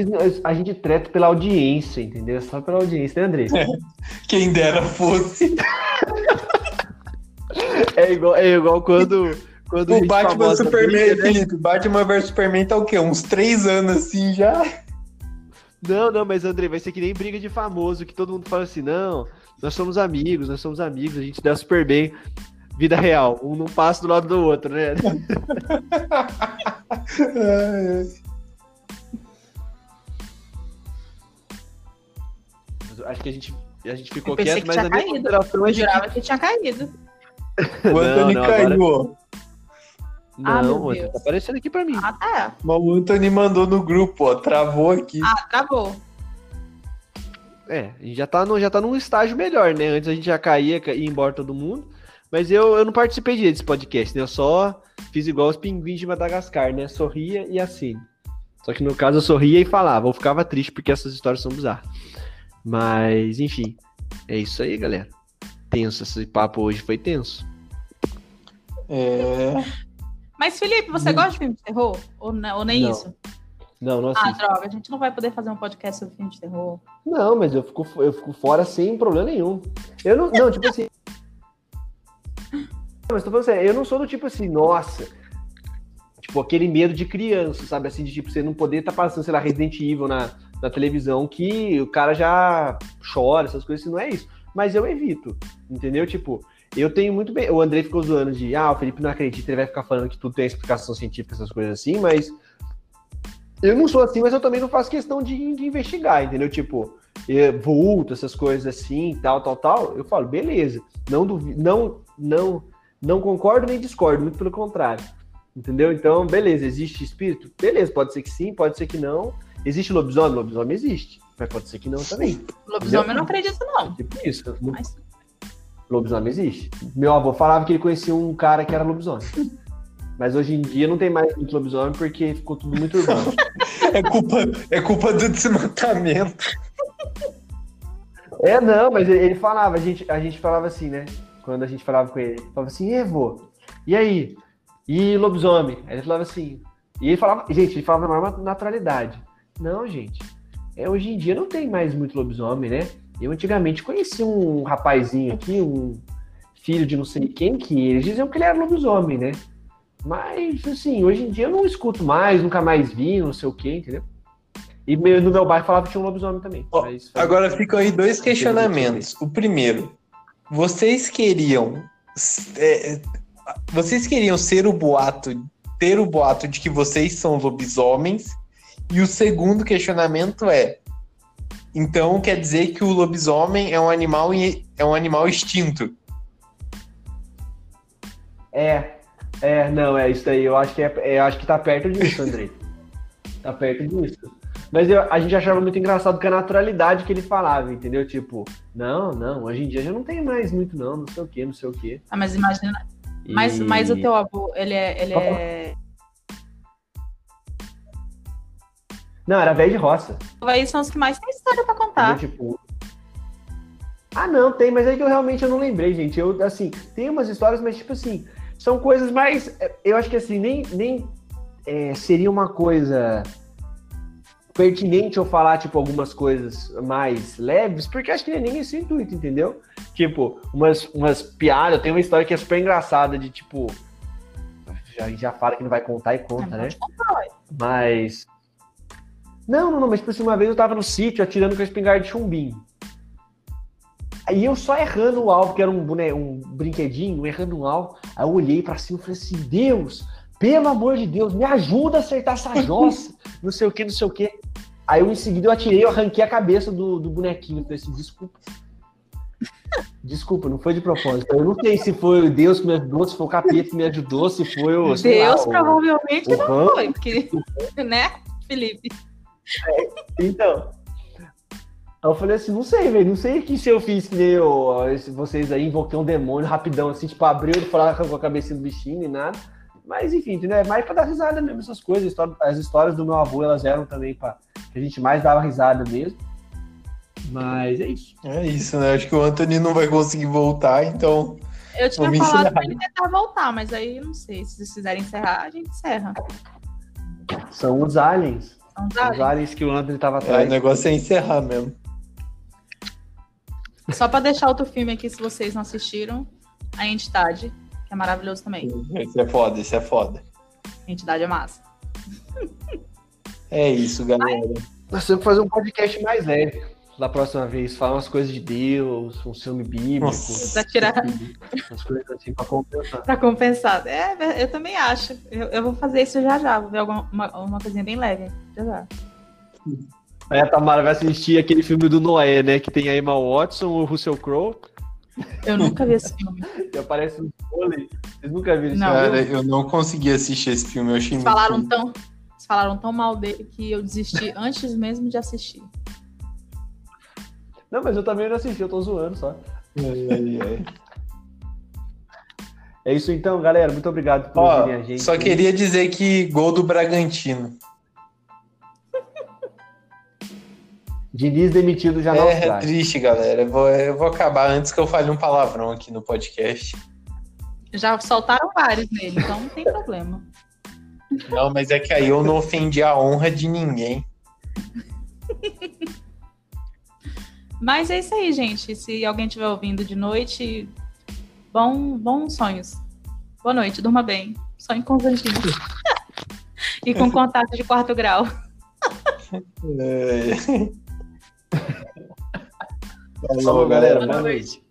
[SPEAKER 3] a gente treta pela audiência, entendeu? Só pela audiência, né, Andrei? <laughs>
[SPEAKER 4] Quem dera fosse.
[SPEAKER 3] É igual, é igual quando, quando
[SPEAKER 4] O Batman Superman,
[SPEAKER 3] né?
[SPEAKER 4] Felipe. Batman vs Superman tá o quê? Uns três anos assim já.
[SPEAKER 3] Não, não, mas Andrei, vai ser que nem briga de famoso, que todo mundo fala assim, não, nós somos amigos, nós somos amigos, a gente dá super bem. Vida real, um não passa do lado do outro, né? <laughs> Acho que a gente, a gente ficou quieto, mas
[SPEAKER 2] tinha
[SPEAKER 3] a minha
[SPEAKER 2] caído.
[SPEAKER 3] consideração é
[SPEAKER 2] Eu jurava que tinha caído.
[SPEAKER 4] O
[SPEAKER 3] não,
[SPEAKER 4] caiu,
[SPEAKER 3] agora-
[SPEAKER 2] Ah,
[SPEAKER 3] Não,
[SPEAKER 2] Deus.
[SPEAKER 3] tá aparecendo aqui pra mim.
[SPEAKER 2] Ah, tá.
[SPEAKER 4] Mas o Anthony mandou no grupo, ó. Travou aqui.
[SPEAKER 2] Ah, travou.
[SPEAKER 3] É, a gente já tá, no, já tá num estágio melhor, né? Antes a gente já caía, ca- ia embora todo mundo. Mas eu, eu não participei direito desse podcast, né? Eu só fiz igual os pinguins de Madagascar, né? Sorria e assim. Só que no caso eu sorria e falava. Eu ficava triste porque essas histórias são bizarras. Mas, enfim. É isso aí, galera. Tenso. Esse papo hoje foi tenso.
[SPEAKER 4] É.
[SPEAKER 2] Mas, Felipe, você gosta de filme de terror? Ou, não, ou nem
[SPEAKER 3] Não.
[SPEAKER 2] isso?
[SPEAKER 3] Não, não
[SPEAKER 2] Ah,
[SPEAKER 3] assisto.
[SPEAKER 2] droga, a gente não vai poder fazer um podcast sobre filme de terror.
[SPEAKER 3] Não, mas eu fico, eu fico fora sem problema nenhum. Eu não, não, tipo assim. Mas tô falando sério, eu não sou do tipo assim, nossa. Tipo, aquele medo de criança, sabe? Assim, de tipo, você não poder estar passando, sei lá, Resident Evil na, na televisão, que o cara já chora, essas coisas, assim, não é isso. Mas eu evito, entendeu? Tipo, eu tenho muito bem. O André ficou zoando de, ah, o Felipe não acredita, ele vai ficar falando que tudo tem explicação científica, essas coisas assim, mas. Eu não sou assim, mas eu também não faço questão de, de investigar, entendeu? Tipo, eh, vulto, essas coisas assim, tal, tal, tal. Eu falo, beleza. Não, duvi- não, não, não concordo nem discordo, muito pelo contrário. Entendeu? Então, beleza, existe espírito? Beleza, pode ser que sim, pode ser que não. Existe lobisomem? Lobisomem existe. Mas pode ser que não também.
[SPEAKER 2] Lobisomem eu não acredito, não.
[SPEAKER 3] Tipo isso.
[SPEAKER 2] Mas
[SPEAKER 3] Lobisomem existe. Meu avô falava que ele conhecia um cara que era lobisomem. Mas hoje em dia não tem mais muito lobisomem porque ficou tudo muito urbano. <laughs>
[SPEAKER 4] É culpa, é culpa do desmatamento.
[SPEAKER 3] É, não, mas ele ele falava, a gente, a gente falava assim, né? Quando a gente falava com ele, falava assim, e vô, e aí? E lobisomem? Aí ele falava assim, e ele falava, gente, ele falava na maior naturalidade. Não, gente, é, hoje em dia não tem mais muito lobisomem, né? Eu antigamente conheci um rapazinho aqui, um filho de não sei quem, que eles diziam que ele era lobisomem, né? Mas, assim, hoje em dia eu não escuto mais, nunca mais vi, não sei o quê, entendeu? E no meu bairro falava que tinha um lobisomem também.
[SPEAKER 4] Ó, agora ficam aí dois questionamentos. O primeiro, vocês queriam. é, vocês queriam ser o boato, ter o boato de que vocês são lobisomens? E o segundo questionamento é: então quer dizer que o lobisomem é um animal é um animal extinto?
[SPEAKER 3] É, é, não, é isso aí. Eu acho que é, é, eu acho que tá perto disso, Andrei. tá perto disso. Mas eu- a gente achava muito engraçado com a naturalidade que ele falava, entendeu? Tipo, não, não, hoje em dia já não tem mais muito, não, não sei o que, não sei o que.
[SPEAKER 2] Ah, mas imagina. Mas, mas o teu avô, ele é. Ele é...
[SPEAKER 3] Não, era velho de roça.
[SPEAKER 2] Aí são os que mais tem história pra contar.
[SPEAKER 3] Tipo. Ah, não, tem, mas é que eu realmente eu não lembrei, gente. Eu, assim, tem umas histórias, mas, tipo assim, são coisas mais. é, Eu acho que assim, nem, nem é, seria uma coisa pertinente eu falar, tipo, algumas coisas mais leves, porque acho que não é nem esse intuito, entendeu? Tipo, umas, umas piadas, tem uma história que é super engraçada de tipo. Já, já fala que não vai contar e conta,
[SPEAKER 2] É,
[SPEAKER 3] né?
[SPEAKER 2] contar.
[SPEAKER 3] Mas. Não, não, não, mas tipo assim, uma vez eu tava no sítio atirando com a espingarda de chumbinho. Aí eu só errando o alvo, que era um, bone... um brinquedinho, errando um alvo. Aí eu olhei pra cima e falei assim: Deus, pelo amor de Deus, me ajuda a acertar essa jossa, <laughs> não sei o que, não sei o que. Aí eu, em seguida eu atirei, eu arranquei a cabeça do, do bonequinho. Falei assim: desculpa. <laughs> Desculpa, não foi de propósito. Eu não sei se foi Deus que me ajudou, se foi o capeta que me ajudou, se foi o. sei lá,
[SPEAKER 2] Deus
[SPEAKER 3] o-
[SPEAKER 2] provavelmente
[SPEAKER 3] o
[SPEAKER 2] não foi, porque, <laughs> né, Felipe?
[SPEAKER 3] Então. Aí eu falei assim, não sei, velho, não sei que se eu fiz que nem eu, vocês aí, invoquei um demônio rapidão, assim, tipo, abriu e falar com a cabecinha do bichinho e nada. Mas enfim, entendeu? É mais pra dar risada mesmo, essas coisas. As histórias do meu avô, elas eram também pra que a gente mais dava risada mesmo. Mas é isso.
[SPEAKER 4] É isso, né? Acho que o Anthony não vai conseguir voltar, então.
[SPEAKER 2] Eu tinha falado
[SPEAKER 4] encerrar.
[SPEAKER 2] pra ele tentar voltar, mas aí não sei. Se vocês quiserem encerrar, a gente encerra.
[SPEAKER 3] São os aliens. Os aliens que o Anthony tava
[SPEAKER 4] É,
[SPEAKER 3] atrás.
[SPEAKER 4] o negócio é encerrar mesmo.
[SPEAKER 2] Só pra deixar outro filme aqui, se vocês não assistiram, A Entidade, que é maravilhoso também.
[SPEAKER 4] Esse é foda, esse é foda.
[SPEAKER 2] A Entidade é massa.
[SPEAKER 4] É isso, galera.
[SPEAKER 3] Nós temos que fazer um podcast mais leve da próxima vez. Falar umas coisas de Deus, um filme bíblico.
[SPEAKER 4] Nossa.
[SPEAKER 2] Pra tirar,
[SPEAKER 3] Umas coisas assim pra compensar.
[SPEAKER 2] pra compensar. É, eu também acho. Eu, eu vou fazer isso já já. Vou ver alguma uma, uma coisinha bem leve. Já já.
[SPEAKER 3] Aí a Tamara vai assistir aquele filme do Noé, né? Que tem a Emma Watson, o Russell Crowe,
[SPEAKER 2] Eu nunca vi esse filme.
[SPEAKER 3] que <laughs> aparece no vôlei. Vocês nunca viram esse
[SPEAKER 2] Não.
[SPEAKER 3] filme?
[SPEAKER 4] Cara, eu não consegui assistir esse filme, eu achei
[SPEAKER 2] Eles
[SPEAKER 4] muito
[SPEAKER 2] falaram tão, falaram tão mal dele que eu desisti antes mesmo de assistir.
[SPEAKER 3] Não, mas eu também não assisti, eu tô zoando só. É isso então, galera. Muito obrigado por
[SPEAKER 4] Ó,
[SPEAKER 3] a gente.
[SPEAKER 4] só queria dizer que gol do Bragantino.
[SPEAKER 3] Diniz demitido já na
[SPEAKER 4] É, triste, galera. Eu vou, eu vou acabar antes que eu fale um palavrão aqui no podcast.
[SPEAKER 2] Já soltaram vários nele, então não tem problema.
[SPEAKER 4] Não, mas é que aí eu não ofendi a honra de ninguém. <laughs>
[SPEAKER 2] Mas é isso aí, gente. Se alguém estiver ouvindo de noite, bom, bons sonhos. Boa noite, durma bem. Sonhe com os anjinhos. <laughs> e com contato de quarto grau. <laughs>
[SPEAKER 4] É.
[SPEAKER 3] Falou, galera.
[SPEAKER 2] Boa
[SPEAKER 3] noite.